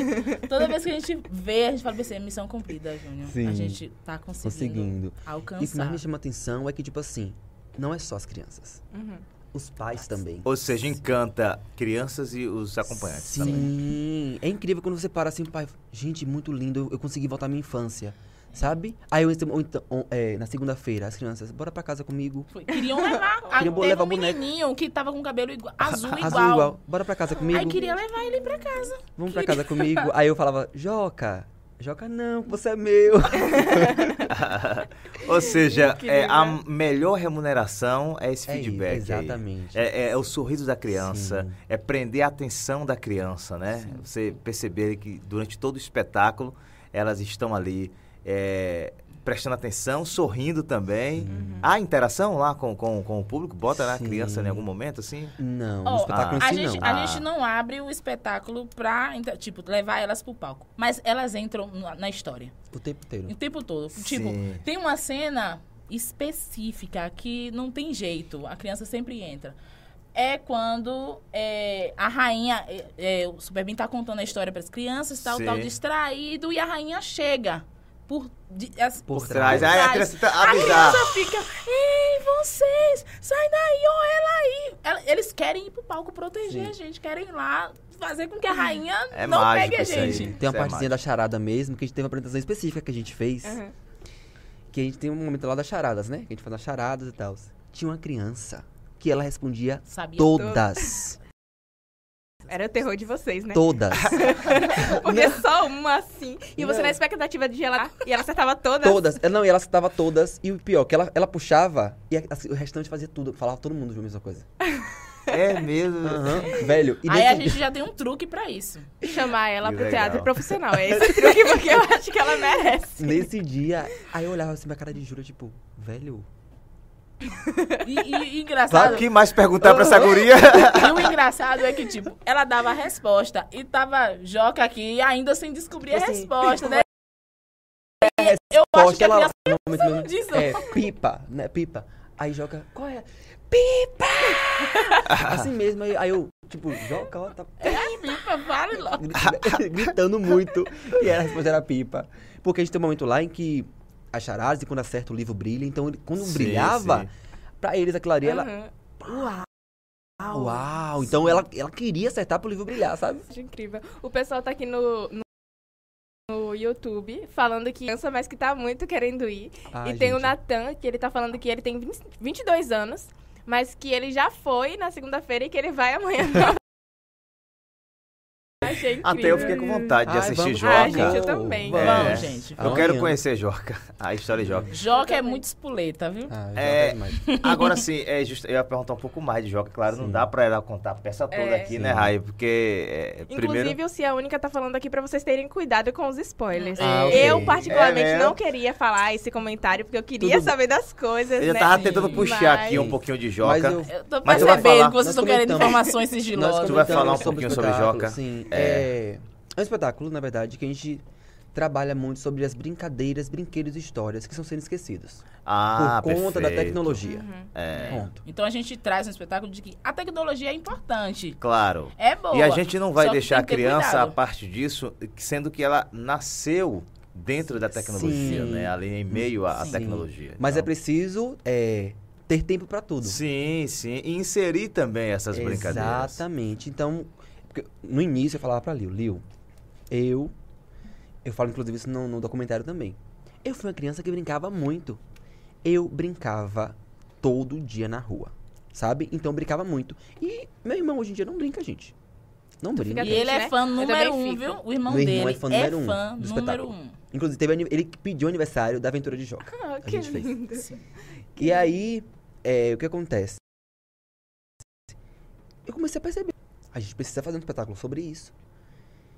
toda vez que a gente vê, a gente fala assim, missão cumprida, Júnior. A Sim. gente tá conseguindo, Conseguindo. alcançar. E o que mais me chama atenção é que, tipo assim, não é só as crianças. Uhum. Os pais também. Ou seja, encanta crianças e os acompanhantes Sim. também. É incrível quando você para assim, pai. Gente, muito lindo. Eu, eu consegui voltar à minha infância. Sabe? Aí eu, ou então, ou, é, na segunda-feira, as crianças, bora pra casa comigo. Foi. Queriam levar. Queriam teve levar um boneco. menininho que tava com o cabelo igua- azul, igual. Azul igual. Bora pra casa comigo. Aí queria levar ele pra casa. Vamos pra casa comigo. Aí eu falava, Joca. Joca, não, você é meu. Ou seja, é, a melhor remuneração é esse É isso, feedback. aí. exatamente. É, é o sorriso da criança, Sim. é prender a atenção da criança, né? Você perceber que durante todo o espetáculo elas estão ali é, prestando atenção, sorrindo também. Há interação lá com, com, com o público? Bota a Sim. criança em algum momento, assim? Não, no espetáculo a, em si gente, não. a Ah. gente não abre o espetáculo pra, tipo, levar elas pro palco. Mas elas entram na, na história. O tempo inteiro. O tempo todo. Tipo, Sim. tem uma cena específica que não tem jeito. A criança sempre entra. é quando é, a rainha, é, é, o Superman tá contando a história para as crianças, tal, Sim. tal, distraído, e a rainha chega por, de, as- Por Trás. trás. Aí a criança tá A avisar. criança fica, ei, vocês, sai daí, ó, ela aí. Eles querem ir pro palco proteger Sim. a gente, querem ir lá fazer com que a rainha É não pegue a gente. Tem uma Isso é partezinha mágico. da charada mesmo, que a gente teve uma apresentação específica que a gente fez. Uhum. Que a gente tem um momento lá das charadas, né? Que a gente faz as charadas e tal. Tinha uma criança que ela respondia Sabia? todas. Era o terror de vocês, né? Todas. Porque só uma assim. E você Não. na expectativa de gelar. E ela acertava todas. todas. Não, e ela citava todas. E o pior, que ela, ela puxava e a- assim, o restante fazia tudo. Falava todo mundo a mesma coisa. É mesmo. Aham, velho. E Aí a gente já tem um truque pra isso. Chamar ela Que pro legal. teatro profissional. É esse truque porque eu acho que ela merece. Nesse dia, aí eu olhava assim pra cara de Jura, tipo, velho. E, e- e engraçado, O que mais perguntar pra essa guria? e o engraçado é que, tipo, ela dava a resposta e tava Joca aqui ainda sem descobrir a Assim, resposta, né? Eu acho que a ela criança momento mesmo, disso. É, pipa, né? Pipa. Aí Joca, qual é? Pipa! assim mesmo, aí, aí eu, tipo, Joca, ó, tá é pipa, vale logo. gritando muito. E a resposta era pipa. Porque a gente tem um momento lá em que a charadas, e quando acerta o livro brilha, então ele- quando Sim, brilhava, sim. pra eles aquilo ali, ela. Uhum. Uau! Uau! Então ela, ela queria acertar pro livro brilhar, sabe? Acho incrível. O pessoal tá aqui no, no, no YouTube falando que cansa, mas que tá muito querendo ir. Ah, e tem o gente. Natan, que ele tá falando que ele tem 20, 22 anos, mas que ele já foi na segunda-feira e que ele vai amanhã. Achei incrível. Até eu fiquei com vontade de Ai, assistir vamos- Joca. Ah, gente, eu também. Vamos. É. Vamos, gente. Eu quero conhecer Joca, a história de Joca. Joca é muito espoleta, viu? Ah, É, demais. Agora sim, é just, eu ia perguntar um pouco mais de Joca. Claro, não Sim. dá pra ela contar a peça toda É. aqui, Sim. né, Rai? Porque é, Inclusive, primeiro... o Cia Única tá falando aqui pra vocês terem cuidado com os spoilers. Ah, ok. Eu, particularmente, É não queria falar esse comentário, porque eu queria Tudo- saber das coisas, Eu já né? tava Sim, tentando puxar mas- aqui um pouquinho de Mas Joca. eu- Eu tô Mas percebendo que vocês estão querendo informações sigilosas. Tu vai falar um pouquinho sobre Joca? Sim. É. É... é um espetáculo, na verdade, que a gente trabalha muito sobre as brincadeiras, brinquedos e histórias que estão sendo esquecidos. Ah, por conta da perfeito. tecnologia. Uhum. É, Ponto. Então a gente traz um espetáculo de que a tecnologia é importante. claro. É boa. E a gente não vai deixar a criança a parte disso, sendo que ela nasceu dentro da tecnologia, Sim. né? Ali em meio à Sim. tecnologia. Mas é Então, preciso é, ter tempo pra tudo. Sim, sim. E inserir também essas brincadeiras. Exatamente. Então, porque no início eu falava pra Lil, Lil, eu, eu falo inclusive isso no, no documentário também. Eu fui uma criança que brincava muito. Eu brincava todo dia na rua, sabe? Então eu brincava muito. E meu irmão hoje em dia não brinca, gente. Não brinca. fica E ele é fã Eu número um, viu? O irmão Meu dele irmão é fã número um fã do número espetáculo. um. Inclusive, teve, ele pediu o aniversário da Aventura de Joca. Ah, A que gente fez. lindo. Sim. E aí, é, o que acontece? Eu comecei a perceber. A gente precisa fazer um espetáculo sobre isso.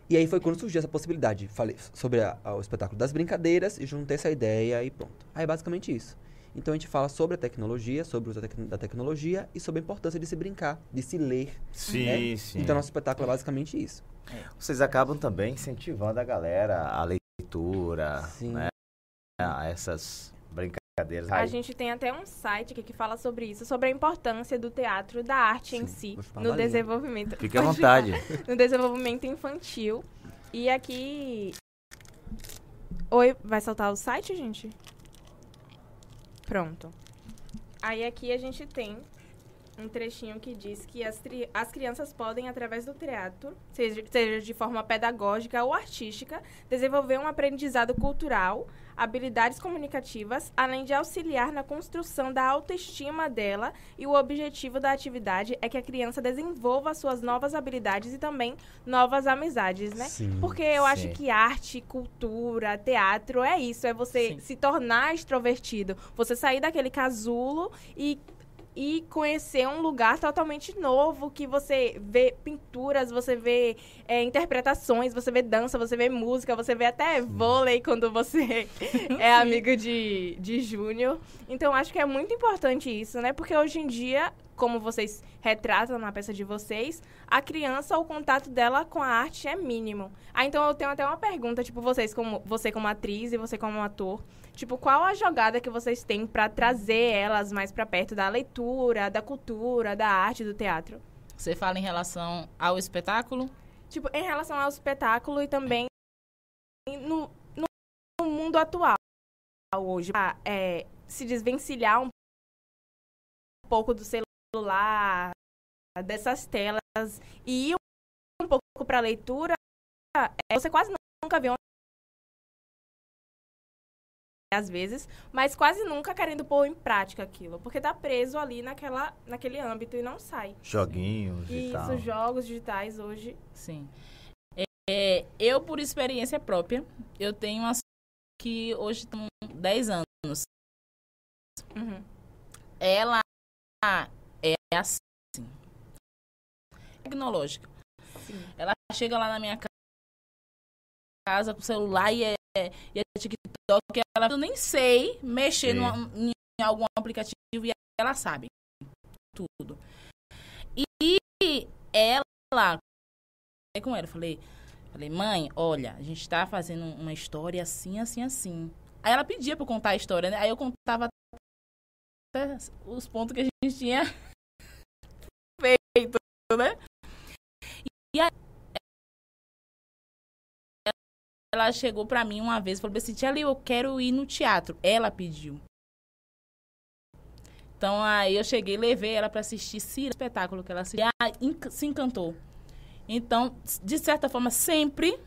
E aí foi quando surgiu essa possibilidade. Falei sobre a- a- o espetáculo das brincadeiras e juntei essa ideia e pronto. Aí é basicamente isso. Então a gente fala sobre a tecnologia, sobre o uso da tec- da tecnologia e sobre a importância de se brincar, de se ler. Sim, né? sim. Então nosso espetáculo é basicamente isso. Vocês acabam também incentivando a galera à leitura, Sim. né? A essas brincadeiras. A Rai. gente tem até um site aqui que fala sobre isso, sobre a importância do teatro, da arte em Sim, si, vou chupar no desenvolvimento. Fique à vontade. No desenvolvimento infantil. E aqui. Oi, vai soltar o site, gente? Pronto. Aí aqui a gente tem um trechinho que diz que as, as crianças podem, através do teatro, seja, seja de forma pedagógica ou artística, desenvolver um aprendizado cultural, habilidades comunicativas, além de auxiliar na construção da autoestima dela. E o objetivo da atividade é que a criança desenvolva suas novas habilidades e também novas amizades, né? Sim. Porque eu acho Sim. que arte, cultura, teatro é isso, é você Sim. se tornar extrovertido, você sair daquele casulo e e conhecer um lugar totalmente novo que você vê pinturas, você vê é, interpretações, você vê dança, você vê música, você vê até vôlei quando você é amigo de, de Júnior. Então acho que é muito importante isso, né? Porque hoje em dia como vocês retratam na peça de vocês, a criança, o contato dela com a arte é mínimo. Ah, então eu tenho até uma pergunta, tipo, vocês como você como atriz e você como ator, tipo, qual a jogada que vocês têm para trazer elas mais para perto da leitura, da cultura, da arte, do teatro? Você fala em relação ao espetáculo? Tipo, em relação ao espetáculo e também no, no mundo atual hoje, pra, é, se desvencilhar um pouco do celular, dessas telas e ir um pouco para a leitura, é, você quase nunca vê uma às vezes, mas quase nunca querendo pôr em prática aquilo, porque tá preso ali naquela, naquele âmbito e não sai. Joguinhos Isso, e tal. jogos digitais hoje. Sim. É, eu, por experiência própria, eu tenho uma que hoje tem 10 anos. Uhum. Ela é assim. Tecnológica. Sim. Ela chega lá na minha ca- casa com o celular e é, e é TikTok. Ela, eu nem sei mexer numa- em algum aplicativo e ela sabe tudo. E ela, falei com ela, falei, falei, mãe, olha, a gente tá fazendo uma história assim, assim, assim. Aí ela pedia pra eu contar a história, né? Aí eu contava até os pontos que a gente tinha né? E aí, ela chegou pra mim uma vez e falou assim, Tia Liu, eu quero ir no teatro. Ela pediu. Então aí eu cheguei, levei ela pra assistir Cira, espetáculo que ela assistiu. E se encantou. Então, de certa forma, sempre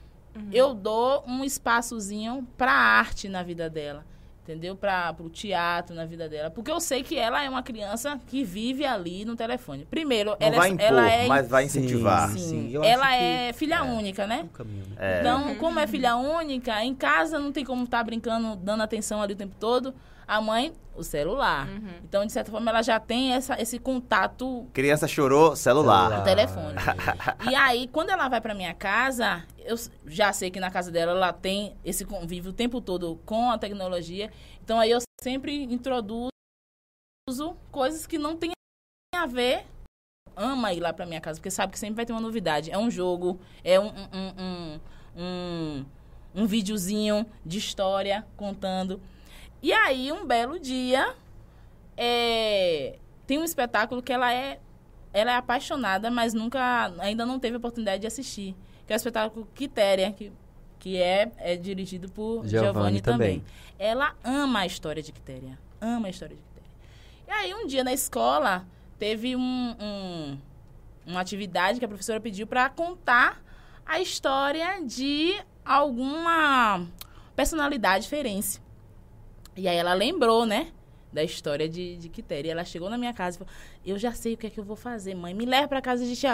eu dou um espaçozinho pra arte na vida dela. Entendeu? Para o teatro na vida dela. Porque eu sei que ela é uma criança que vive ali no telefone. Primeiro, Não ela, vai é, impor, ela é. mas vai incentivar. Sim, Sim, acho ela é filha é. única, né? um caminho, né? É. Então, como é filha única, em casa não tem como estar brincando, dando atenção ali o tempo todo. A mãe, o celular. Uhum. Então, de certa forma, ela já tem essa, esse contato Criança chorou, celular. no telefone. E aí, quando ela vai pra minha casa, eu já sei que na casa dela ela tem esse convívio o tempo todo com a tecnologia. Então, aí eu sempre introduzo coisas que não tem a ver. Ama ir lá pra minha casa, porque sabe que sempre vai ter uma novidade. É um jogo, é um, um, um, um, um, um videozinho de história contando. E aí, um belo dia, é, tem um espetáculo que ela é ela é apaixonada, mas nunca, ainda não teve a oportunidade de assistir. Que é o espetáculo Quitéria, que, que é, é dirigido por Giovanni Giovanni também. também. Ela ama a história de Quitéria. Ama a história de Quitéria. E aí, um dia na escola, teve um, um- uma atividade que a professora pediu para contar a história de alguma personalidade ferense. E aí ela lembrou, né? Da história de, de Quitéria. E ela chegou na minha casa e falou: Eu já sei o que é que eu vou fazer, mãe. Me leva pra casa de Tia.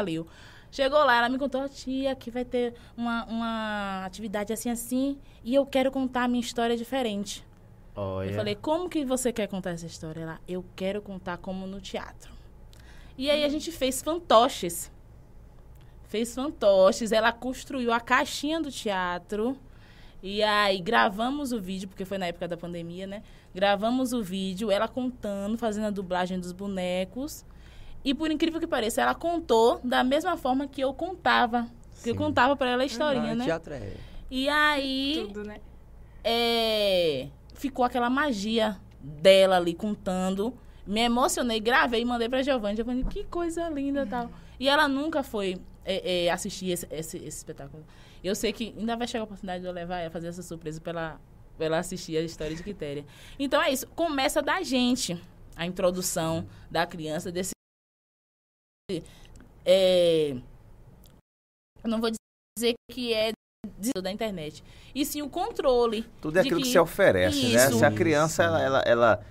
Chegou lá, ela me contou: Tia, que vai ter uma, uma atividade assim, assim. E eu quero contar a minha história diferente. Olha. Eu falei, como que você quer contar essa história? Ela, eu quero contar como no teatro. E aí a gente fez fantoches. Fez fantoches. Ela construiu a caixinha do teatro. E aí gravamos o vídeo, porque foi na época da pandemia, né? Gravamos o vídeo, ela contando, fazendo a dublagem dos bonecos. E por incrível que pareça, ela contou da mesma forma que eu contava. Que eu Sim. contava pra ela a historinha, Ah, né? Teatro é... E aí Tudo, né? é, ficou aquela magia dela ali contando. Me emocionei, gravei e mandei pra Giovanni. Giovanni, que coisa linda e tal. E ela nunca foi é, é, assistir esse, esse- esse espetáculo. Eu sei que ainda vai chegar a oportunidade de eu levar ela, fazer essa surpresa pra ela, pra ela assistir a história de Quitéria. Então é isso. Começa da gente a introdução da criança, desse. é, eu não vou dizer que é da internet. E sim o controle. Tudo é aquilo que, que- se oferece, né? Isso. Se a criança, Isso. ela, ela, ela,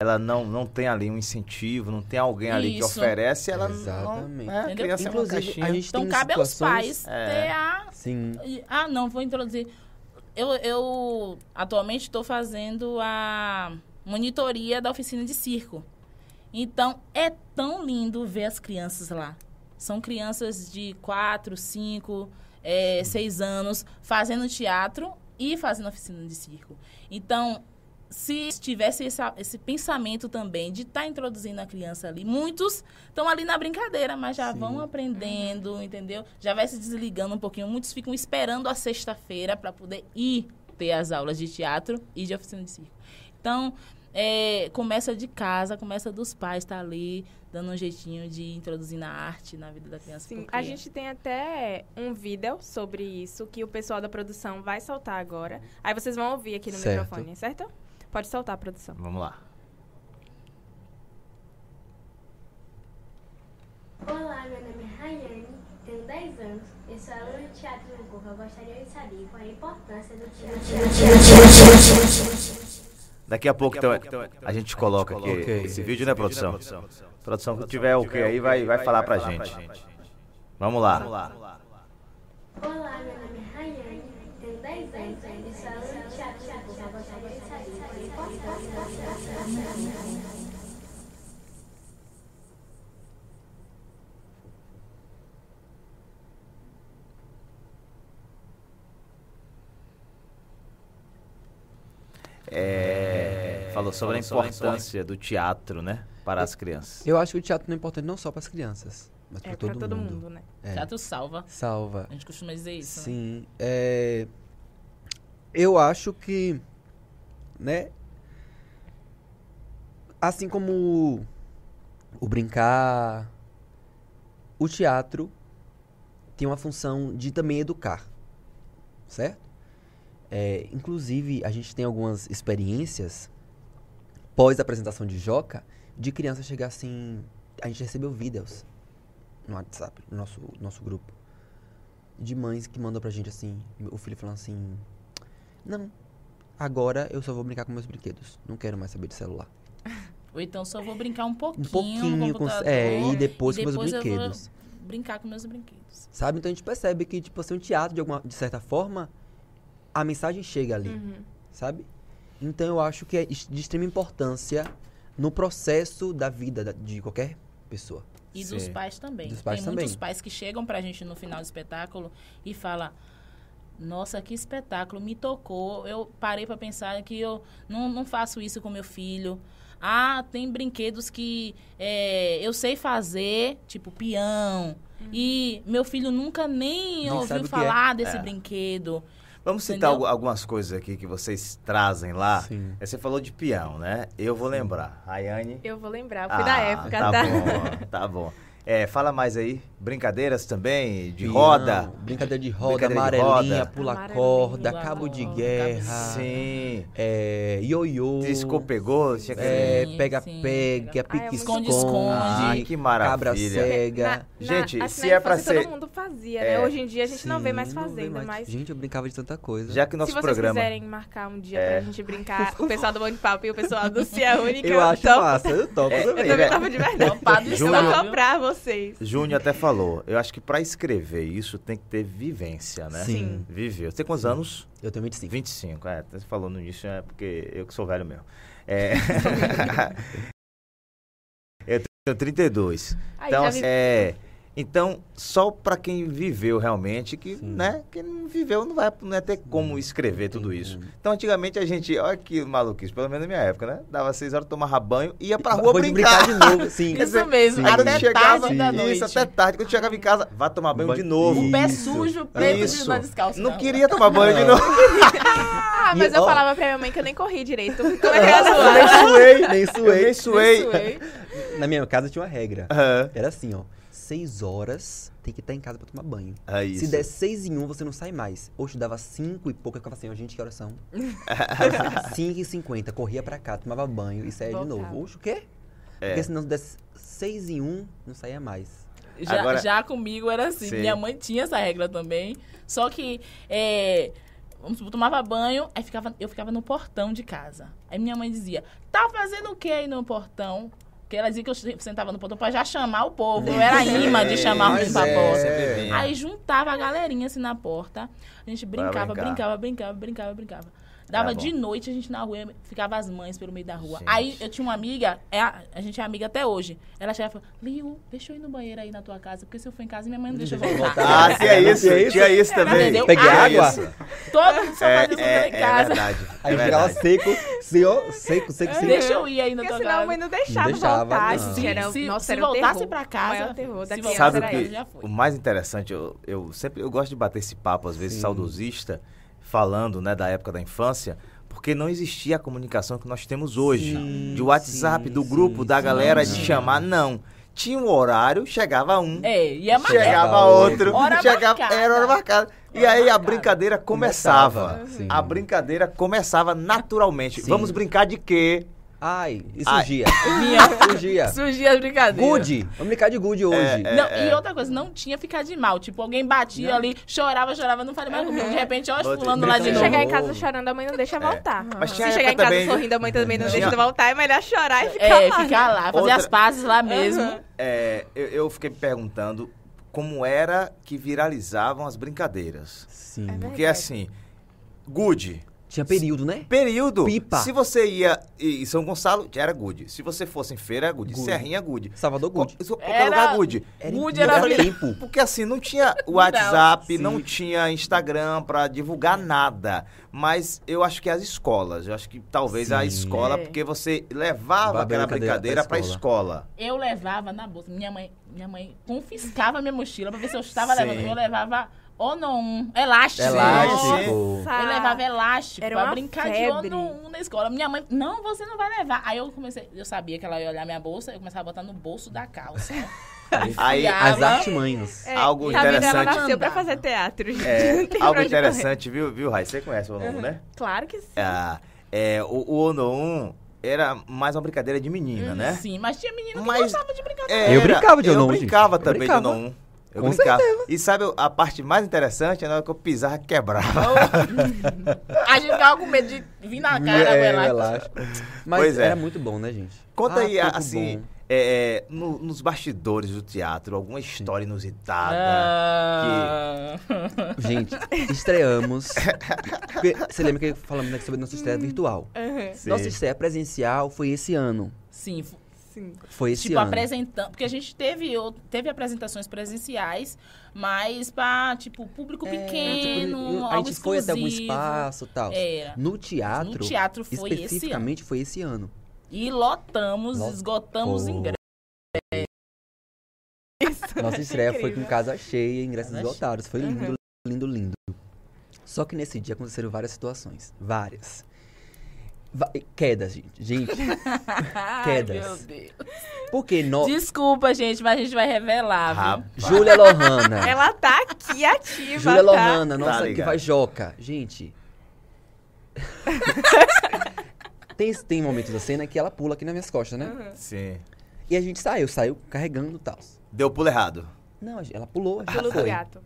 ela não, não tem ali um incentivo, não tem alguém ali que Isso. oferece, ela Exatamente. não... É, Entendeu? criança é uma Inclusive, caixinha. a gente Então tem cabe aos situações- pais É. ter a. Sim. Ah, não, vou introduzir. Eu, eu atualmente estou fazendo a monitoria da oficina de circo. Então, é tão lindo ver as crianças lá. São crianças de 4, 5, 6 anos fazendo teatro e fazendo oficina de circo. Então, se tivesse essa- esse pensamento também de estar introduzindo a criança ali, muitos estão ali na brincadeira, mas já Sim. vão aprendendo, entendeu? Já vai se desligando um pouquinho. Muitos ficam esperando a sexta-feira para poder ir ter as aulas de teatro e de oficina de circo. Então, é, começa de casa, começa dos pais, tá ali dando um jeitinho de introduzir na arte, na vida da criança. Sim, porque- a gente tem até um vídeo sobre isso que o pessoal da produção vai soltar agora. Aí vocês vão ouvir aqui no Certo. microfone, certo? Pode soltar, produção. Vamos lá. Olá, meu nome é Rayane, tenho 10 anos, eu sou aluna de teatro no. Eu gostaria de saber qual é a importância do teatro. Daqui a pouco, então, a gente coloca aqui Ok. esse vídeo, né, produção? Produção, que tiver o que aí, vai, vai falar pra gente. Vamos lá. Olá, meu nome é Rayane, tenho 10 anos, eu sou aluna de teatro no Cuca. Eu gostaria de saber qual é a importância do teatro. É, falou sobre a importância do teatro, né, para as crianças. Eu acho que o teatro não é importante não só para as crianças, mas É para pra todo, todo mundo. mundo, né? É. Teatro salva. Salva. A gente costuma dizer isso, né? Sim. É, eu acho que, né? Assim como o, o brincar, o teatro tem uma função de também educar, certo? É, inclusive, a gente tem algumas experiências pós a apresentação de Joca de criança chegar assim. A gente recebeu vídeos no WhatsApp, no nosso, nosso grupo de mães que mandam pra gente assim, o filho falando assim, não, agora eu só vou brincar com meus brinquedos, não quero mais saber de celular. Ou então só vou brincar um pouquinho, Um pouquinho, com, é, e depois com meus depois eu vou brinquedos, brincar com meus brinquedos. sabe? Então a gente percebe que, tipo assim, um teatro, de, alguma, de certa forma, a mensagem chega ali, Uhum. sabe? Então eu acho que é de extrema importância no processo da vida da- de qualquer pessoa. E dos Sim. pais também. Dos pais Tem muitos também. pais que chegam pra gente no final do espetáculo e falam: Nossa, que espetáculo, me tocou. Eu parei pra pensar que eu não, não faço isso com meu filho. Ah, tem brinquedos que é, eu sei fazer, tipo peão. E meu filho nunca nem, ouviu é. falar desse É. brinquedo. Vamos citar Entendeu? algu- algumas coisas aqui que vocês trazem lá. Sim. É, Você falou de peão, né? Eu vou lembrar. Rayane. Eu vou lembrar, fui da época, tá? tá? bom, tá bom. É, fala mais aí. Brincadeiras também, de Peão, roda. Brincadeira de roda, Brincadeira de amarelinha, roda. pula Amarelinha, corda, pula cabo de guerra, Sim. é, ioiô, Disco pegou, é, Sim, pega sim. pega, Ai, é pique muito esconde, Esconde-esconde. Ai, que maravilha. cabra cega. Gente, assim, se na é pra ser- todo mundo fazia, É. né? Hoje em dia a gente não vê Sim, mais não vê fazendo, mais. mas... Gente, eu brincava de tanta coisa. Já que o Se nosso vocês programa... quiserem marcar um dia É. pra gente brincar, o pessoal do Bom de Papo e o pessoal do Cia Única, eu acho topo. massa, eu topo É, Eu também. também É. topo de verdade. Júnior- Eu vou viu? comprar vocês. Júnior até falou, eu acho que pra escrever isso tem que ter vivência, né? Sim. Viveu. Você tem quantos anos? Eu tenho 25. 25, é. Você falou no início, é porque eu que sou velho mesmo. É... eu tenho 32. Aí Então, já assim, vi- é... Então, só pra quem viveu realmente, que, Sim. né? Quem não viveu não vai, não vai ter como escrever tudo isso. Então, antigamente a gente, olha que maluquice, pelo menos na minha época, né? Dava seis horas, tomava banho e ia pra rua Pode brincar. de novo, sim. Isso dizer, mesmo, sim. Até chegava, tarde da isso, noite. até tarde. Quando chegava em casa, vai tomar banho de Banho- novo. O pé Isso. sujo, preto Isso. de descalço. Não na queria tomar banho de novo. Ah, mas E, eu ó- falava pra minha mãe que eu nem corri direito. Como é que zoar? nem suei. Nem suei. nem suei. Na minha casa tinha uma regra. Aham. Era assim, ó. Seis horas tem que estar em casa pra tomar banho. É isso. Se der seis em um, você não sai mais. Hoje dava cinco e pouco, eu ficava assim, ó, gente, que horas são? cinco e cinquenta, corria pra cá, tomava banho e saía de novo. Oxe, o quê? É. Porque se não desse seis em um, não saía mais. Já, Agora- já comigo era assim. Sim. Minha mãe tinha essa regra também. Só que é, vamos supor, tomava banho, aí ficava, eu ficava no portão de casa. Aí minha mãe dizia, tá fazendo o que aí no portão? Porque ela dizia que eu sentava no portão pra já chamar o povo. Eu era imã de chamar alguém pra é, porta. Aí juntava a galerinha assim na porta. A gente brincava, brincava, brincava, brincava, brincava. Dava Era bom. de noite, a gente na rua, ficava as mães pelo meio da rua. Gente. Aí eu tinha uma amiga, é a, a gente é amiga até hoje. Ela chegava e falou, Liu, deixa eu ir no banheiro aí na tua casa, porque se eu for em casa, minha mãe não deixa eu voltar. Ah, tinha isso, Tinha isso? tinha isso também. Entendeu? Peguei Tinha água? isso. Todo mundo só É, fazia é, em é casa. verdade. Aí é eu ficava seco, senhor, seco, seco, seco. Deixa eu ir aí na Porque tua senão a casa. mãe não deixava, Não deixava, voltar. não. gente, era, se, nossa, se era voltasse terror. pra casa, terror da se Sabe o era que? isso. já foi. O mais interessante, eu, eu sempre eu gosto de bater esse papo, às vezes saudosista, falando né, da época da infância, porque não existia a comunicação que nós temos hoje. Sim, de WhatsApp, sim, do grupo, sim, da galera, de chamar, não. Tinha um horário, chegava um, É, ia mais. chegava outro. Hora chegava, marcada. era hora marcada. E Hora aí a brincadeira começava. Começava. A brincadeira começava naturalmente. Sim. Vamos brincar de quê? Ai, e Ai. surgia. Vinha. surgia. Surgia as brincadeiras. Good. Vamos brincar de good hoje. É, Não, E outra coisa, não tinha ficar de mal. Tipo, alguém batia ali, chorava, chorava, não falei mais comigo. De repente, ó, fulano lá de novo. chegar em casa chorando, a mãe não deixa voltar. Mas Se chegar em casa também- sorrindo, a mãe também não Tinha- deixa voltar. É melhor chorar e ficar É, lá. ficar lá, fazer Outra- as pazes lá mesmo. É, eu, eu fiquei me perguntando como era que viralizavam as brincadeiras. Sim. É Porque assim, good, Tinha período, né? período. Pipa. Se você ia em São Gonçalo, era good. Se você fosse em feira, era good. Good. Serrinha, good. Salvador Good. Qual- Qualquer Era- lugar, good. Era Good era era tempo. Porque assim, não tinha WhatsApp, Sim. não tinha Instagram pra divulgar nada. Mas eu acho que as escolas, eu acho que talvez a Sim. escola, É. porque você levava a aquela brincadeira pra pra escola. Eu levava na bolsa. Minha mãe, minha mãe confiscava minha mochila pra ver se eu estava Sim. levando. Eu levava Onon, elástico. Elástico. Nossa. Eu levava elástico Era pra uma brincar febre. de Onon na escola. Minha mãe, não, você não vai levar. Aí eu comecei, eu sabia que ela ia olhar minha bolsa, eu começava a botar no bolso da calça. Aí. As artimanhas. É, Algo Camila, ela interessante. nasceu pra fazer teatro. gente. É, algo onde correr. interessante, viu, viu, Rai? Você conhece o Ono, né? Claro que sim. Ah, é, o, o Ono 1 era mais uma brincadeira de menina, né? Sim, mas tinha menino que Mas- gostava de brincar. Era- Eu brincava de Eu Ono 1, gente. brincava Eu também brincava. de Ono 1. Eu Com brincava. E sabe a parte mais interessante? Na hora que eu pisava, quebrava. A gente ficava com medo de vir na cara É, elástico. Mas Pois é. era muito bom, né, gente? Conta Ah, aí, assim, é, é, no- nos bastidores do teatro, alguma história inusitada. Ah. Gente, estreamos. Você lembra que falamos né, sobre nossa estreia virtual? Uhum. Sim. Nossa estreia presencial foi esse ano. Sim, f- Sim. Foi esse tipo, ano. apresentando. Porque a gente teve, teve apresentações presenciais, mas pra, tipo, público É, pequeno, tipo, a algo gente foi até algum exclusivo. espaço e tal. Era. No teatro, No teatro foi esse especificamente foi esse ano. E lotamos, Lotou. esgotamos ingressos. Nossa estreia foi com casa cheia, ingressos Casa esgotados. Foi lindo, Uhum. lindo, lindo. Só que nesse dia aconteceram várias situações. Várias. Quedas, gente. Gente, Ai, Quedas. meu Deus. porque nós... Desculpa, gente, mas a gente vai revelar. Júlia Lohana. Ela tá aqui ativa, Júlia tá? Lohana, nossa, que ligado. vai joca. Gente. tem, tem momentos da cena que ela pula aqui nas minhas costas, né? Sim. E a gente saiu, saiu carregando e tal. Deu pulo errado. Não, gente- ela pulou, a gente foi. gato.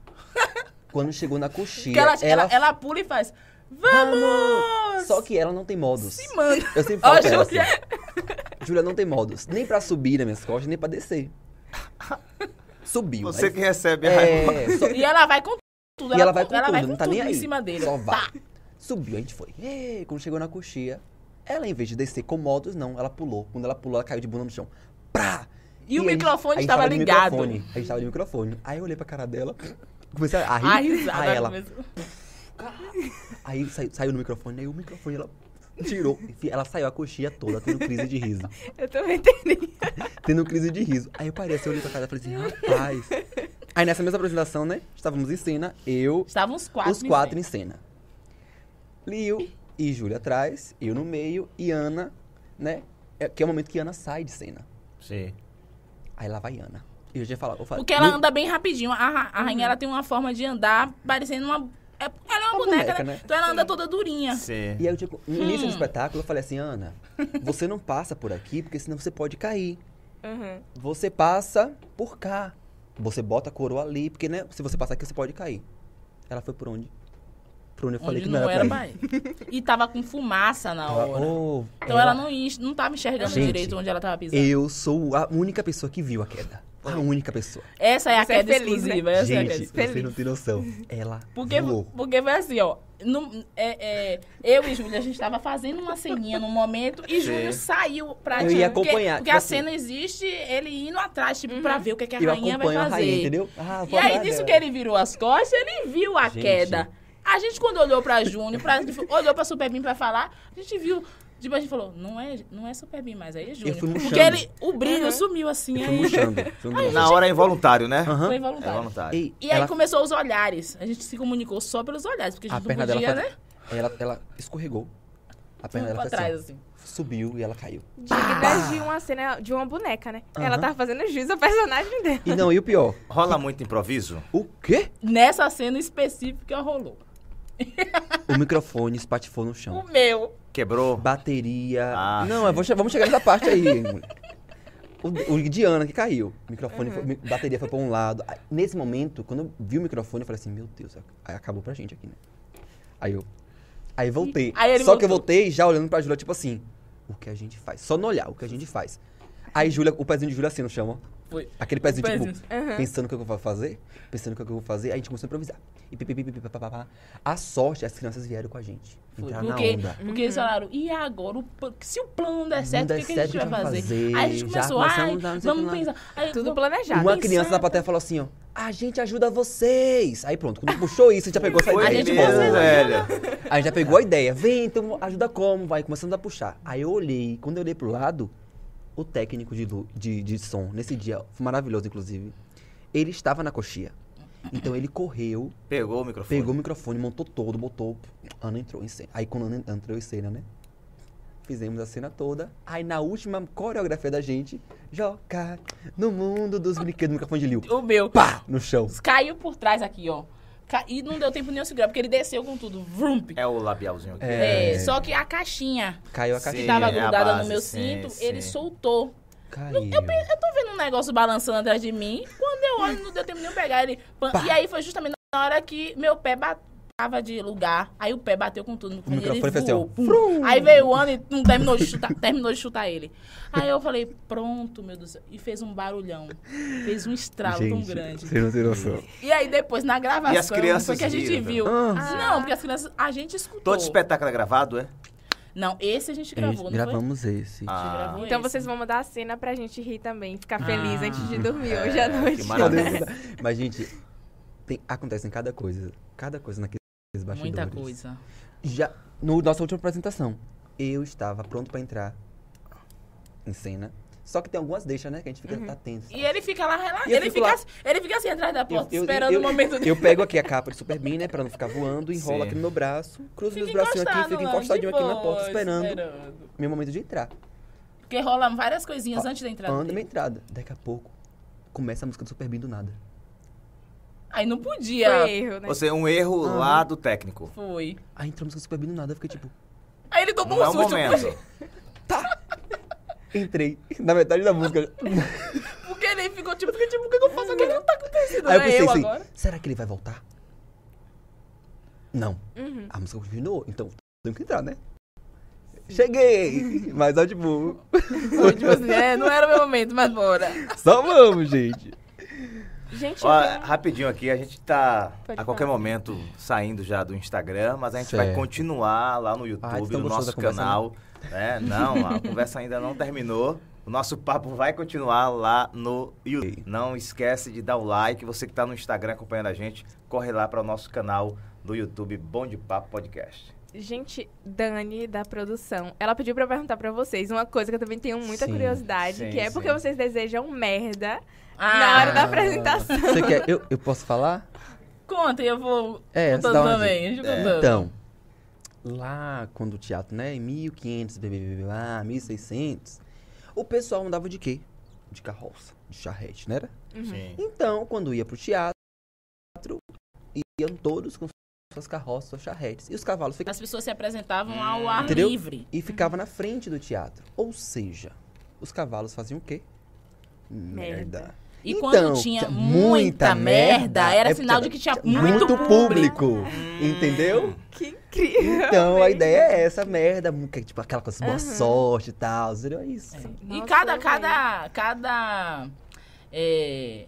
Quando chegou na coxinha, Porque ela, ela, ela, ela pula e faz. Vamos! Só que ela não tem modos. Se manda. Eu sempre falo pra ela Júlia. assim, Júlia não tem modos. Nem pra subir nas minhas costas, nem pra descer. Subiu. Você aí- que recebe a raiva. É, só- E ela vai com tudo. E ela vai com ela tudo, vai não tá tudo nem aí. em cima dele. Só vai. Tá. Subiu, a gente foi. Quando chegou na coxinha, ela em vez de descer com modos, não, ela pulou. Quando ela pulou, ela caiu de bunda no chão. Prá! E o a gente- microfone gente estava ligado. microfone. A gente tava de microfone. Aí eu olhei pra cara dela, comecei a rir. A risada aí ela, mesmo. Aí saiu, saiu no microfone, aí o microfone ela tirou. Enfim, ela saiu a coxinha toda, tendo crise de riso. Eu também entendi. Tendo crise de riso. Aí eu parei assim, eu olhei pra dela e falei assim, rapaz. Aí nessa mesma apresentação, né? Estávamos em cena, eu, Estavam os quatro. os quatro em cena. Liu e Júlia atrás, eu no meio e Ana, né? É- Que é o momento que Ana sai de cena. Sim. Aí lá vai Ana. E eu já ia falar, eu Porque ela "Lu- anda bem rapidinho. A, a rainha ela tem uma forma de andar parecendo uma. É- ela é uma, Uma boneca, boneca, né? né? Então ela anda toda durinha. Sim. E aí, eu, tipo, no início Hum. do espetáculo, eu falei assim, Ana, você não passa por aqui, porque senão você pode cair. Uhum. Você passa por cá. Você bota a coroa ali, porque, né, se você passar aqui, você pode cair. Ela foi por onde? Por onde eu falei Onde que não, não era, era pra ir. E tava com fumaça na Ela- hora. oh, Então ela não, ia- não tava enxergando Gente, direito onde ela tava pisando. Eu sou a única pessoa que viu a queda. A única pessoa. Essa é a Você é queda feliz, né? exclusiva. Essa é a Gente, queda exclusiva. você não tem noção. Ela Porque, voou. porque foi assim, ó. no- é, é, eu e Júlia, a gente tava fazendo uma ceninha num momento e Júlio saiu pra Eu tipo, ia porque- acompanhar, Porque, tipo a assim. cena existe, ele indo atrás, tipo, pra ver o que, que a Eu rainha vai acompanho a fazer. rainha, entendeu? Ah, E aí, dela. que ele virou as costas, ele viu a Gente. queda. A gente, quando olhou pra Júnior, pra, olhou pra Superbim pra falar, a gente viu. Tipo, a gente falou, não é, não é Superbim mais, aí é Júnior. fui Porque murchando. ele, o brilho sumiu assim, aí. murchando. fui murchando. Na hora é involuntário, né? Aham. Foi É involuntário. voluntário. Ei, E aí ela, começou os olhares. A gente se comunicou só pelos olhares, porque a a gente perna não dela podia, foi, né? ela, ela escorregou. A perna dela foi trás, assim, assim. Subiu e ela caiu. Dignas de uma cena de uma boneca, né? Ela Aham. tava fazendo jus ao personagem dela. E não, e o pior? Rola muito improviso? O quê? Nessa cena específica rolou. O microfone espatifou no chão. O meu. Quebrou? Bateria. Ah, não, eu vou che- vamos chegar nessa parte aí. O, o Diana que caiu. O microfone, Uhum. foi, bateria foi pra um lado. Aí, Nesse momento, quando eu vi o microfone, eu falei assim, meu Deus, aí acabou pra gente aqui, né? Aí eu. Aí voltei. Aí Só que eu voltou. voltei já olhando pra Júlia, tipo assim, o que a gente faz? Só no olhar, o que a gente faz. Aí Júlia, o pezinho de Júlia assim no chão, ó. Foi. Aquele pezinho, tipo, pezinho. pensando o que eu vou fazer, pensando o que eu vou fazer, aí a gente começou a improvisar. E. A sorte, as crianças vieram com a gente. Foi. Porque, porque eles falaram, e agora? O se o plano não der certo, der o que, que a gente certo, vai fazer? fazer? Aí a gente começou, ai, a vamos pensar. Aí, Tudo vamos- planejado. Uma criança na plateia falou assim, ó. A gente ajuda vocês. Aí pronto, quando puxou isso, a gente já pegou essa ideia. gente tipo, mesmo, velho. Aí a gente já pegou a ideia. Vem, então ajuda como? Vai começando a puxar. Aí eu olhei, quando eu olhei pro lado, o técnico de, de, de som, nesse dia, foi maravilhoso, inclusive, ele estava na coxia. Então ele correu, Pegou o microfone. pegou o microfone, montou todo, botou. Ana entrou em cena. Aí quando Ana entrou em cena, né? Fizemos a cena toda. Aí na última coreografia da gente, joga no mundo dos brinquedos, microfone de Lil. O meu. Pá! No chão. Caiu por trás aqui, ó. Ca- E não deu tempo nem de eu segurar, porque ele desceu com tudo. Vrump. É o labialzinho aqui. É, É. só que a caixinha Caiu a Sim, que caixinha. tava grudada base, no meu sim, cinto, sim. ele soltou. Caiu. Eu, eu tô vendo um negócio balançando atrás de mim. Quando eu olho, não deu tempo de eu pegar ele. E aí foi justamente na hora que meu pé batava de lugar. Aí o pé bateu com tudo microfone ele fez assim, voou, pum. Aí veio o ano e não terminou de chutar, terminou de chutar ele. Aí eu falei, pronto, meu Deus. do céu. E fez um barulhão. Fez um estralo tão grande. Você não tem noção. E aí depois, na gravação, E as crianças foi que a gente riram, viu. Ah. Não, porque as crianças, a gente escutou. Todo espetáculo é gravado, é? Não, esse a gente gravou, não foi? Gravamos esse. Ah, gravou Então esse. vocês vão mandar a cena pra gente rir também, ficar feliz Ah. antes de dormir hoje É, à noite. maravilha. Mas, gente, tem, acontece em cada coisa. Cada coisa naqueles bastidores. Muita coisa. Já, no nossa última apresentação, eu estava pronto pra entrar em cena. Só que tem algumas deixas, né? Que a gente fica tá tenso. E ele fica lá relaxado. Eu Ele fica, lá- assim, ele fica assim atrás da Eu- porta, eu- esperando eu- o momento dele. Eu pego aqui a capa de Super Bean, né? Pra não ficar voando, enrolo Sim. aqui no meu braço, cruzo Fica meus bracinhos aqui, encostado fico encostadinho aqui na porta, esperando esperando. meu momento de entrar. Porque rola várias coisinhas antes da entrada. Dele. minha entrada. Daqui a pouco, começa a música do Super Bean do nada. Aí não podia. Foi erro, né? Ou seja, um erro Aham. lá do técnico. Foi. Aí entrou a música do Super Bean do nada, eu fiquei tipo... Aí ele tomou Não é um o susto. momento. Entrei na metade da música. Porque ele ficou tipo, porque, tipo, o que eu faço aqui? Não tá acontecendo, Aí eu né? pensei eu assim, agora. será que ele vai voltar? Não. Uhum. A música continuou, então tenho que entrar, né? Cheguei! Mas, ó, tipo, Foi tipo assim, é, não era o meu momento, mas bora. só vamos, gente. Gente, Ó, tenho- rapidinho aqui, a gente tá Pode a qualquer falar. momento saindo já do Instagram, mas a gente vai Certo. continuar lá no Ah, YouTube, tão no nosso a conversa, canal. Né? Não, a conversa ainda não terminou. O nosso papo vai continuar lá no YouTube. Não esquece de dar o like. Você que está no Instagram acompanhando a gente, corre lá para o nosso canal do YouTube Bom de Papo Podcast. Gente, Dani, da produção, ela pediu pra eu perguntar pra vocês uma coisa que eu também tenho muita Sim, curiosidade, sim, que é porque sim. vocês desejam merda Ah, na hora da apresentação. Você quer? Eu, eu posso falar? Conta e eu vou É, contando também. É. Então, lá quando o teatro, né, em 1500, blá, blá, blá, blá, 1600, o pessoal andava de quê? De carroça, de charrete, né? era? Sim. Então, quando ia pro teatro, iam todos com suas carroças, suas charretes. E os cavalos ficavam As pessoas se apresentavam Hum. ao ar Entendeu? livre. e ficavam na frente do teatro. Ou seja, os cavalos faziam o quê? Merda. E Então, quando tinha muita merda, era é sinal de que tinha muito, muito, público. Entendeu? Que incrível. Então a ideia é essa merda, que é tipo aquela coisa boa sorte e tal. Entendeu? É isso. E Nossa, cada, cada, cada é,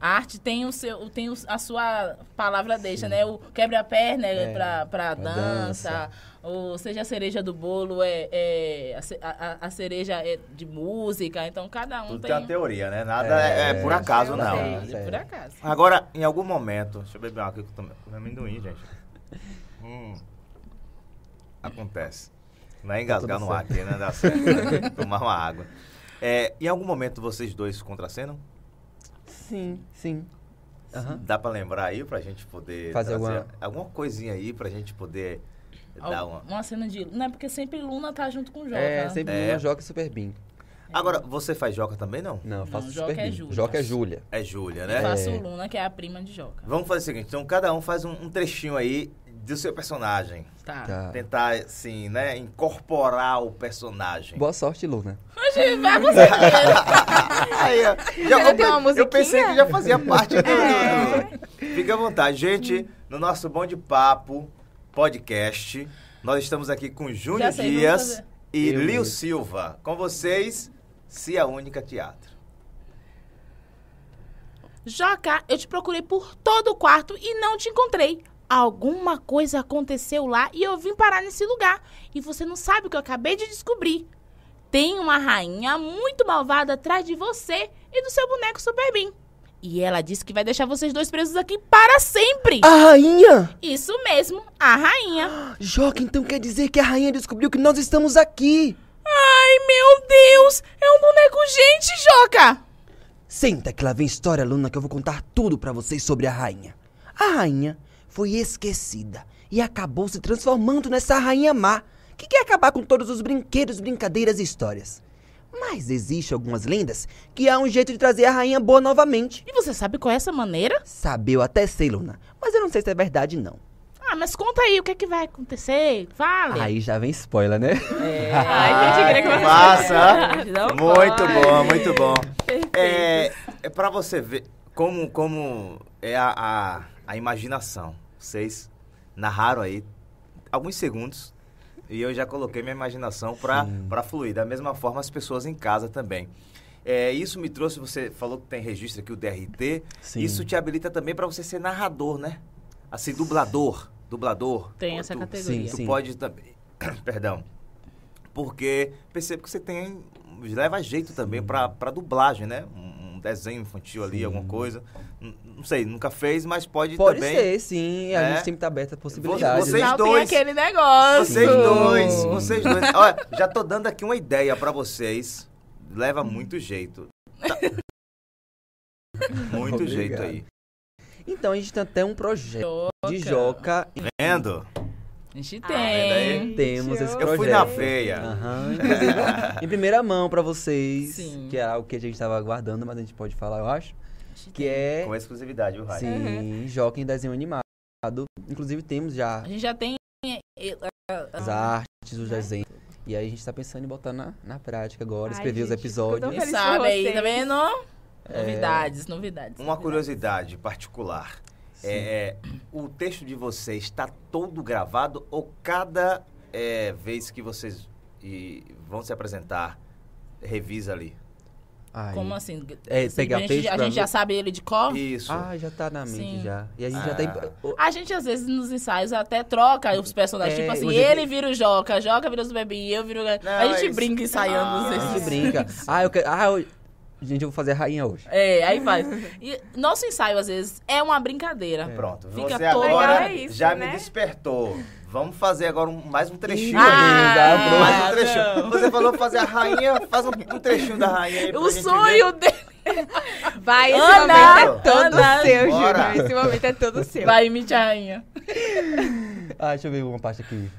a arte tem, o seu, tem o- a sua palavra deixa, né? O quebra-perna é, É, pra, pra pra dança, dança. ou seja, a cereja do bolo é, é a, a- cereja é de música, então cada um Tudo tem... tem uma teoria, né? Nada é, é por acaso, Eu não. É. por acaso. Agora, em algum momento. Deixa eu beber uma eu tô comendo amendoim, gente. Hum. Acontece. Não é engasgar tudo no ar aqui, né? Dá certo. né? Tomar uma água. É, em algum momento vocês dois contracenam? Sim, sim. Aham. Dá pra lembrar aí pra gente poder. Fazer alguma- alguma coisinha aí pra gente poder dar uma. Uma cena de... Não é porque sempre Luna tá junto com o Joca. É, sempre É. Joca e Super Bim. Agora, você faz joca também não? Não, eu faço Não, Super Joca é. Júlia. Joca é Júlia. É Júlia, Eu né? faço É. Luna, que é a prima de Joca. Vamos fazer o seguinte: então cada um faz um, um trechinho aí do seu personagem. Tá. Tá. Tentar, assim, né? Incorporar o personagem. Boa sorte, Luna. Hoje vai você primeiro. Aí, já- não tem uma eu pensei que já fazia parte do, É. Fique à vontade. Gente, no nosso Bom de Papo podcast, nós estamos aqui com Júnior Dias e Eu Lio mesmo. Silva. Com vocês, Cia Única Teatro. Joca, eu te procurei por todo o quarto e não te encontrei. Alguma coisa aconteceu lá e eu vim parar nesse lugar. E você não sabe o que eu acabei de descobrir. Tem uma rainha muito malvada atrás de você e do seu boneco Super Bean. E ela disse que vai deixar vocês dois presos aqui para sempre. A rainha! Isso mesmo, a rainha. Joca, então quer dizer que a rainha descobriu que nós estamos aqui. Ai, meu Deus! É um boneco gente, Joca! Senta que lá vem história, Luna, que eu vou contar tudo pra vocês sobre a rainha. A rainha foi esquecida e acabou se transformando nessa rainha má, que quer acabar com todos os brinquedos, brincadeiras e histórias. Mas existe algumas lendas que há um jeito de trazer a rainha boa novamente. E você sabe qual é essa maneira? Sabe, eu até sei, Luna, mas eu não sei se é verdade não. Ah, mas conta aí o que é que vai acontecer. Fale. Aí já vem spoiler, né? Ai, gente, queria que você... Massa! Muito pode. bom, muito bom. Perfeito. É, é para você ver como, como é a, a, a imaginação. Vocês narraram aí alguns segundos e eu já coloquei minha imaginação para fluir. Da mesma forma, as pessoas em casa também. É, isso me trouxe, você falou que tem registro aqui, o DRT. Sim. Isso te habilita também para você ser narrador, né? Assim, dublador. Dublador. Tem essa Tu- categoria. Tu Sim. pode também. Perdão. Porque percebo que você tem. Leva jeito também pra, pra dublagem, né? Um, um desenho infantil ali, Sim. alguma coisa. N- Não sei, nunca fez, mas pode, Pode também. ser, sim. A É. gente sempre tá aberta a possibilidades. Vocês Não dois. tem aquele negócio. Vocês dois, vocês dois. Olha, já tô dando aqui uma ideia pra vocês. Leva muito jeito. Tá. Muito Obrigado. jeito aí. Então a gente tem até um projeto de Joca. Joca. Vendo? A gente vendo tem. Temos esse Eu projeto. Eu fui na. Aham, inclusive, em primeira mão pra vocês, Sim. que é algo que a gente tava aguardando, mas a gente pode falar, eu acho. Que é, Com exclusividade, viu, Rai? sim, Joca em desenho animado. Inclusive temos já A gente já tem. eh, as artes, os desenhos. E aí a gente tá pensando em botar na, na prática agora, Ai, escrever os gente, episódios. tô Quem sabe aí, tá vendo? É. Novidades, novidades. Uma novidades. curiosidade particular. É, é, o texto de vocês está todo gravado ou cada é, vez que vocês e, vão se apresentar, revisa ali? Ai. Como assim? É, Assim, pegar a gente, texto a gente já sabe ele de cor? Isso. Ah, já tá na mente Sim. já. E a gente já Ah. tem... A gente, às vezes, nos ensaios até troca os personagens. É, tipo assim, ele vira o Joca, Joca vira o Bebê e eu viro o... Não, a gente isso- brinca ensaiando Ah. A gente brinca. Ah, eu quero... Ah, eu... Gente, eu vou fazer a rainha hoje. É, aí faz. E nosso ensaio, às vezes, é uma brincadeira. Pronto. Fica Você todo- agora é isso, já né? me despertou. Vamos fazer agora um- mais um trechinho Ah, ali. pronto. Mais um trechinho. não. Você falou fazer a rainha, faz um, um trechinho da rainha aí pra O gente sonho dele. Vai, esse Ana, momento é todo Ana, seu. Júnior. Esse momento é todo seu. Vai, imite a rainha. Ah, deixa eu ver uma parte aqui.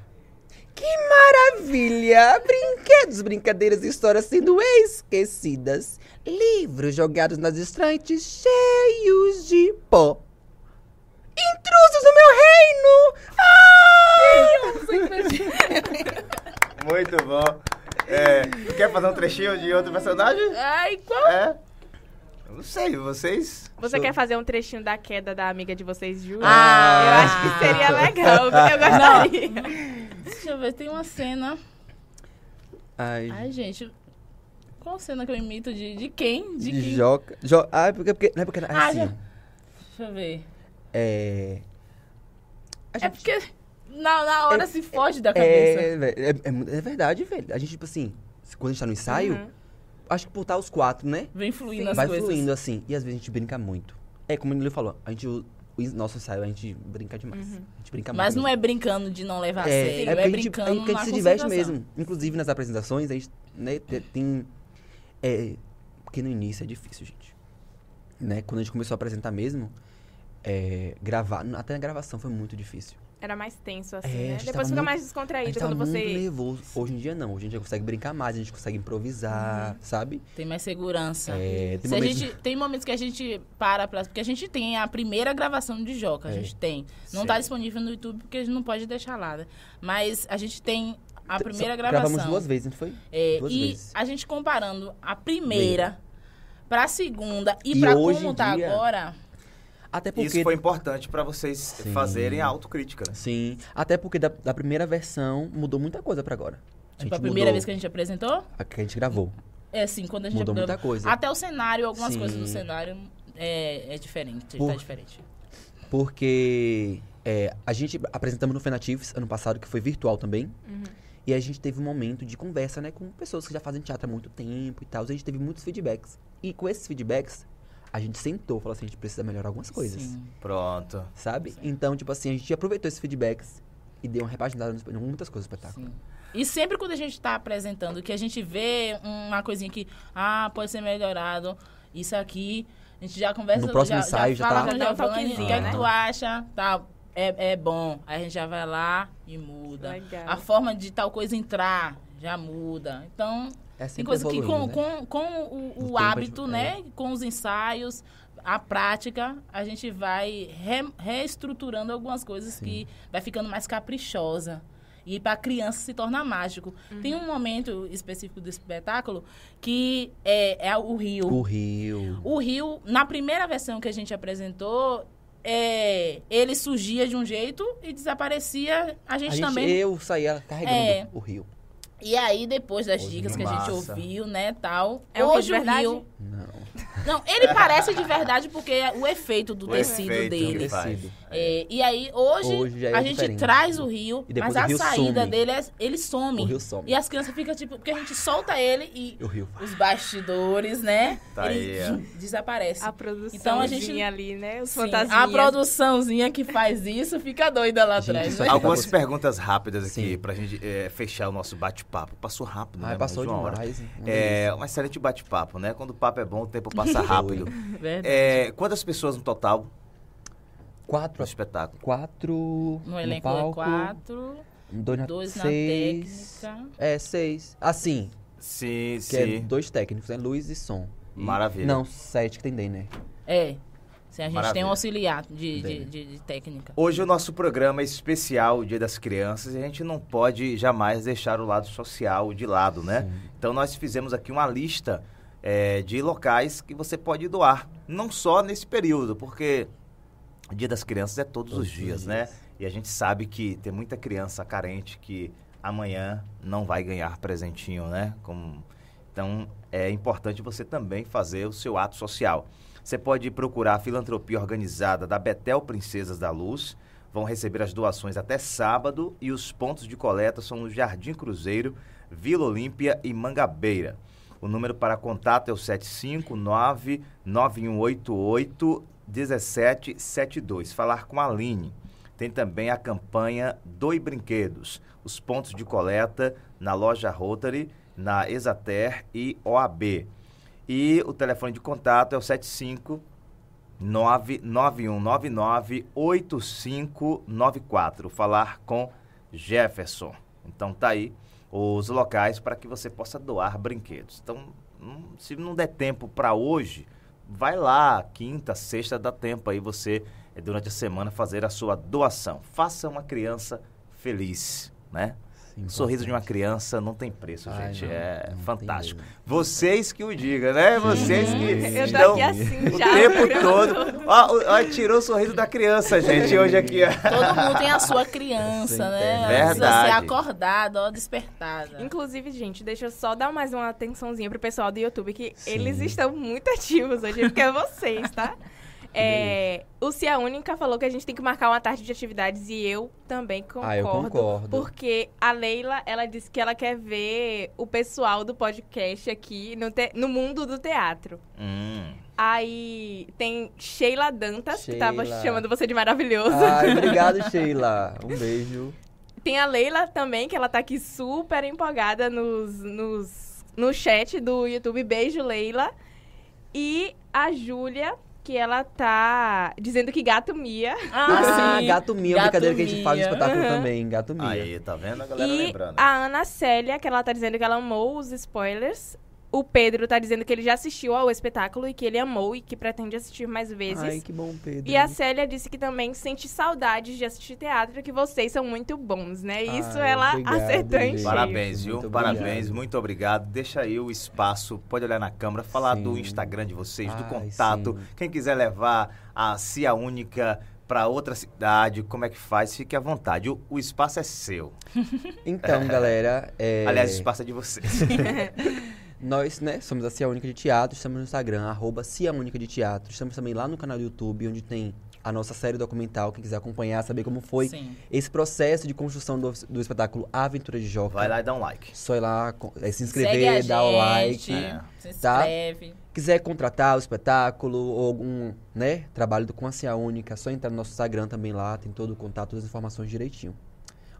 Que maravilha! Brinquedos, brincadeiras e histórias sendo esquecidas. Livros jogados nas estantes cheios de pó. Intrusos no meu reino! Ai! Muito bom. É, quer fazer um trechinho de outro personagem? Ai, qual? É. Eu Não sei, vocês. Você Sou- quer fazer um trechinho da queda da amiga de vocês, Ju? Ah. Eu acho que seria legal. Eu gostaria. Deixa eu ver, tem uma cena. Ai, Ai, gente. Qual cena que eu imito? De, de quem? De De quem? Joca. Jo... Ah, é porque, porque. Não é porque. É Ah, assim. já- Deixa eu ver. É. A É gente- porque na, na hora É- se foge da cabeça. É, é, é é verdade, velho. A gente, tipo assim, quando a gente tá no ensaio, Uhum. acho que por estar os quatro, né? Vem fluindo Sim. as vai coisas. fluindo assim. E às vezes a gente brinca muito. É como ele falou, a gente, o, o nosso ensaio, a gente brinca demais. Uhum. A gente brinca Mas muito. não é brincando de não levar a É, sério, é é, porque a gente, brincando é a gente se diverte mesmo. Inclusive nas apresentações, a gente né, te- tem. É, porque no início é difícil, gente. Né? Quando a gente começou a apresentar mesmo, é, gravar, até na gravação foi muito difícil. Era mais tenso, assim, É, a né? gente Depois fica muito- mais A descontraído gente quando muito você. nervoso. Hoje em dia não. Hoje em dia consegue brincar mais, a gente consegue improvisar, sabe? Tem mais segurança. É, tem Se a momentos- gente, tem momentos que a gente para pra. Porque a gente tem a primeira gravação de Joca, a É. gente tem. Não Sim. tá disponível no YouTube porque a gente não pode deixar lá, né? Mas a gente tem a Só- primeira gravação. Gravamos duas vezes, não foi? É, duas e vezes. a gente comparando a primeira pra segunda e, E pra hoje como tá dia- agora. Até porque. Isso foi importante para vocês Sim. fazerem a autocrítica, né? Sim. Até porque da, da primeira versão mudou muita coisa pra agora. Tipo, a primeira vez que a gente apresentou, a que a gente gravou. é assim, quando a gente Mudou muita coisa. Até o cenário, algumas Sim. coisas do cenário é, é diferente. Por- Tá diferente. Porque é, a gente apresentamos no Fenatives ano passado, que foi virtual também. E a gente teve um momento de conversa, né, com pessoas que já fazem teatro há muito tempo e tal. A gente teve muitos feedbacks. E com esses feedbacks, a gente sentou e falou assim, a gente precisa melhorar algumas coisas. Sim. Pronto. Sabe? Então, tipo assim, a gente aproveitou esses feedbacks e deu uma repaginada em muitas coisas do espetáculo. Sim. E sempre quando a gente está apresentando, que a gente vê uma coisinha que, ah, pode ser melhorado, isso aqui, a gente já conversa... No próximo já, ensaio já fala tá- com o Dá um Giovanni, o que é né? que tu acha? Tá, é, é bom. Aí a gente já vai lá e muda. Legal. A forma de tal coisa entrar já muda. Então, É tem coisa que com, né? com, com o, o hábito, é. né? Com os ensaios, a prática, a gente vai re- reestruturando algumas coisas que vai ficando mais caprichosa. E para a criança se torna mágico. Tem um momento específico do espetáculo que é, é o rio. O Rio. O rio, na primeira versão que a gente apresentou, é, ele surgia de um jeito e desaparecia. A gente, A gente, também. eu saía carregando É. o Rio. E aí, depois das Hoje dicas que a gente massa. ouviu, né, tal. É hoje o verdade? rio. Não. Não, ele parece de verdade porque é o efeito do O tecido efeito dele. que faz. Tecido. É, e aí, hoje, Hoje é a gente diferente. traz o rio, mas o a rio saída some. dele, é, ele some. O rio some. E as crianças ficam tipo, porque a gente solta ele e O Rio. os bastidores, né? Tá ele aí, ó. desaparece. A produção Então, a gente- ali, né? Os Sim, a produçãozinha que faz isso fica doida lá Gente, atrás. né? Algumas Sim. perguntas rápidas aqui Sim. pra gente é, fechar o nosso bate-papo. Passou rápido, Ai, né? passou hora. demais. uma É um excelente bate-papo, né? Quando o papo é bom, o tempo passa rápido. Verdade. É, quantas pessoas no total Quatro. no espetáculo? Quatro. No elenco palco, é quatro, Dois na, dois na seis. técnica. É, seis. Assim, Sim, que é sim. dois técnicos, né? Luz e som. E- Maravilha. Não, sete que tem né? É. Sim, a gente Maravilha. tem um auxiliar de, de, de- de técnica. Hoje o nosso programa é especial, o Dia das Crianças, e a gente não pode jamais deixar o lado social de lado, né? Então nós fizemos aqui uma lista é, de locais que você pode doar. Não só nesse período, porque o Dia das Crianças é todos, Todos os os dias, né? E a gente sabe que tem muita criança carente que amanhã não vai ganhar presentinho, né? Como... Então é importante você também fazer o seu ato social. Você pode procurar a filantropia organizada da Betel Princesas da Luz. Vão receber as doações até sábado e os pontos de coleta são no Jardim Cruzeiro, Vila Olímpia e Mangabeira. O número para contato é o 759-9188-1772. Falar com a Aline. Tem também a campanha Doe Brinquedos. Os pontos de coleta na loja Rotary, na Exater e OAB. E o telefone de contato é o 75 991998594. Falar com Jefferson. Então tá aí os locais para que você possa doar brinquedos. Então, hum, se não der tempo para hoje, vai lá, quinta, sexta, dá tempo aí você eh, durante a semana fazer a sua doação. Faça uma criança feliz, né? O sorriso de uma criança não tem preço, Ai, gente. não, é não fantástico. Vocês que o digam, né? Vocês que Eu tô estão aqui assim o já. tempo todo. Ó, ó, tirou o sorriso da criança, gente, hoje aqui. ó. Todo mundo tem a sua criança, Sim, né? tem. Ela precisa Verdade. ser acordada, ó, despertada. Inclusive, gente, deixa eu só dar mais uma atençãozinha pro pessoal do YouTube, que Sim. eles estão muito ativos hoje, porque é vocês, tá? É, o Cia Única falou que a gente tem que marcar uma tarde de atividades e eu também concordo. Ah, eu concordo. Porque a Leila, ela disse que ela quer ver o pessoal do podcast aqui no, te- no mundo do teatro. Hum. Aí tem Sheila Dantas, que tava Sheila. chamando você de maravilhoso. Ai, obrigado, Sheila. Um beijo. Tem a Leila também, que ela tá aqui super empolgada nos, nos, no chat do YouTube. Beijo, Leila. E a Júlia, que ela tá dizendo que gato mia. Ah, sim. Gato Mia, Gato brincadeira que a gente faz no Mia. espetáculo também. Gato Mia. Aí, tá vendo a galera E lembrando? a Ana Célia, que ela tá dizendo que ela amou os spoilers. O Pedro tá dizendo que ele já assistiu ao espetáculo e que ele amou e que pretende assistir mais vezes. Ai, que bom, Pedro. E a Célia disse que também sente saudades de assistir teatro, que vocês são muito bons, né? Isso Ai, ela obrigado, acertou em. Parabéns, viu? Muito Parabéns, obrigado. muito obrigado. Deixa aí o espaço, pode olhar na câmera, falar Sim. do Instagram de vocês, do Ai, contato. sim. Quem quiser levar a Cia Única para outra cidade, como é que faz? Fique à vontade. O, o espaço é seu. Então, galera. é, Aliás, o espaço é de vocês. Nós, né, somos a Cia Única de Teatro, estamos no Instagram, arroba Cia Única de Teatro. Estamos também lá no canal do YouTube, onde tem a nossa série documental. Quem quiser acompanhar, saber como foi Sim. esse processo de construção do, do espetáculo Aventura de Joca. Vai lá e dá um like. Só ir lá, é, se inscrever, dar o like. É. Se tá? inscreve. Quiser contratar o espetáculo ou algum, né, trabalho do com a Cia Única, é só entrar no nosso Instagram também lá, tem todo o contato, todas as informações direitinho.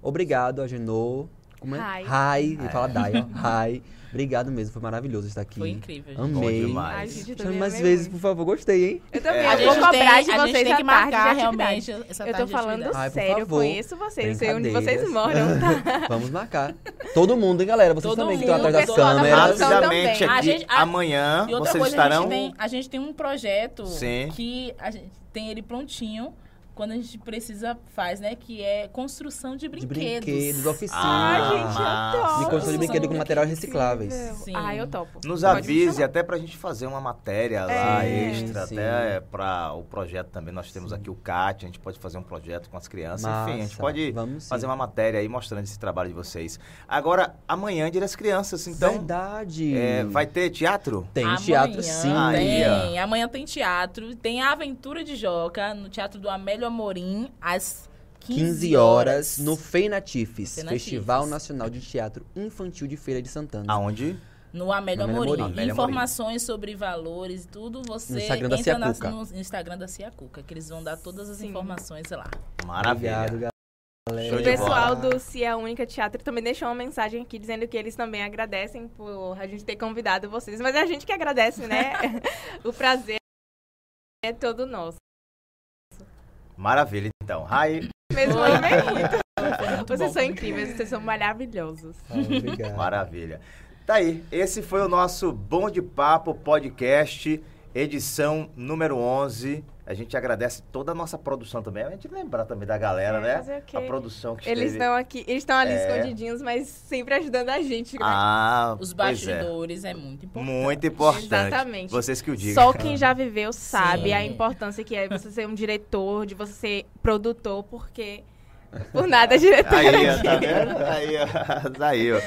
Obrigado, Agenô. Como é? Hi. Hi. Ele fala Dai, ó. Hi. Obrigado mesmo, foi maravilhoso estar aqui. Foi incrível, gente. Amei. Bom demais. Ai, gente, Chame mais amei vezes, muito. por favor. Gostei, hein? Eu também, É. A vou gente cobrar tem, de a gente vocês tem a que marcar realmente essa Eu tô falando. Ai, por sério, eu favor. conheço vocês, sei onde vocês moram, tá? Vamos marcar. Todo mundo, hein, galera? Vocês Todo também que estão mundo, atrás das da câmeras. Rapidamente aqui, A gente- a- amanhã E outra vocês coisa, estarão... a, gente tem, a gente tem um projeto Sim. que a gente tem ele prontinho. Quando a gente precisa, faz, né? Que é construção de De brinquedos. brinquedos, oficinas. Ai, Ah, gente, massa. adoro. de construção de brinquedo com materiais recicláveis. Sim. Ah, eu topo. Nos Pode avise até pra gente fazer uma matéria lá É. extra, Sim. até para o projeto também. Nós temos aqui o CAT, a gente pode fazer um projeto com as crianças. Enfim, a gente Massa. pode Vamos sim. fazer uma matéria aí mostrando esse trabalho de vocês. Agora, amanhã é dia das crianças, então Verdade. é, vai ter teatro? Tem Amanhã teatro sim. Aí, Tem. Amanhã tem teatro. Tem a Aventura de Joca no Teatro do Amélio Amorim, às 15, 15 horas no FEINATIFES. Festival Nacional de Teatro Infantil de Feira de Santana. Aonde? No Amélio Amorim. Amorim. Informações sobre valores e tudo, você No Instagram da entra Cia na- Cuca. no Instagram da Cia Cuca, que eles vão dar todas as Sim. informações lá. Maravilha. Obrigado, galera. O pessoal bola. do Cia Única Teatro também deixou uma mensagem aqui dizendo que eles também agradecem por a gente ter convidado vocês. Mas é a gente que agradece, né? o prazer é todo nosso. Maravilha, então. Rai, Mesmo muito. muito Vocês bom, são incríveis, vocês são maravilhosos. Ah, maravilha. Tá aí, esse foi o nosso Bom de Papo Podcast, edição número 11. A gente agradece toda a nossa produção também. A gente lembrar também da galera, É, né? fazer o quê? A produção que Eles esteve... estão aqui, eles estão ali É. escondidinhos, mas sempre ajudando a gente. né? Ah, Os é. bastidores é. muito importante. Muito importante. Exatamente. Vocês que o digam. Só quem já viveu sabe Sim. a importância que é você ser um diretor, de você ser produtor, porque por nada é diretor. Aí, ó, tá vendo? Aí, ó. Tá aí, ó.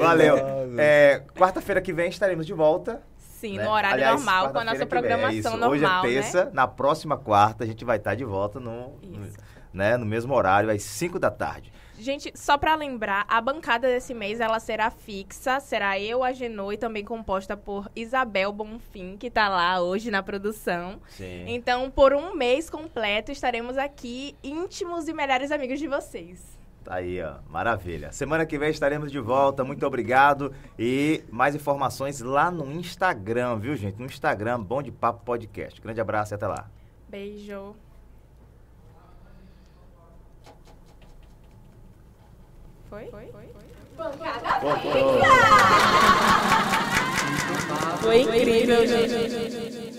Valeu. É, Quarta-feira que vem estaremos de volta. Sim, né? no horário Aliás, normal, com a nossa é programação isso. normal, Hoje é terça, né? na próxima quarta a gente vai estar de volta no, no- né, no mesmo horário, às 5 da tarde. Gente, só pra lembrar, a bancada desse mês ela será fixa, será eu, a Genô e também composta por Isabel Bonfim, que tá lá hoje na produção. Sim. Então, por um mês completo, estaremos aqui íntimos e melhores amigos de vocês. Tá aí, ó. Maravilha. Semana que vem estaremos de volta. Muito obrigado. E mais informações lá no Instagram, viu, gente? No Instagram, Bom de Papo Podcast. Grande abraço e até lá. Beijo. Foi? Foi? Foi incrível, gente.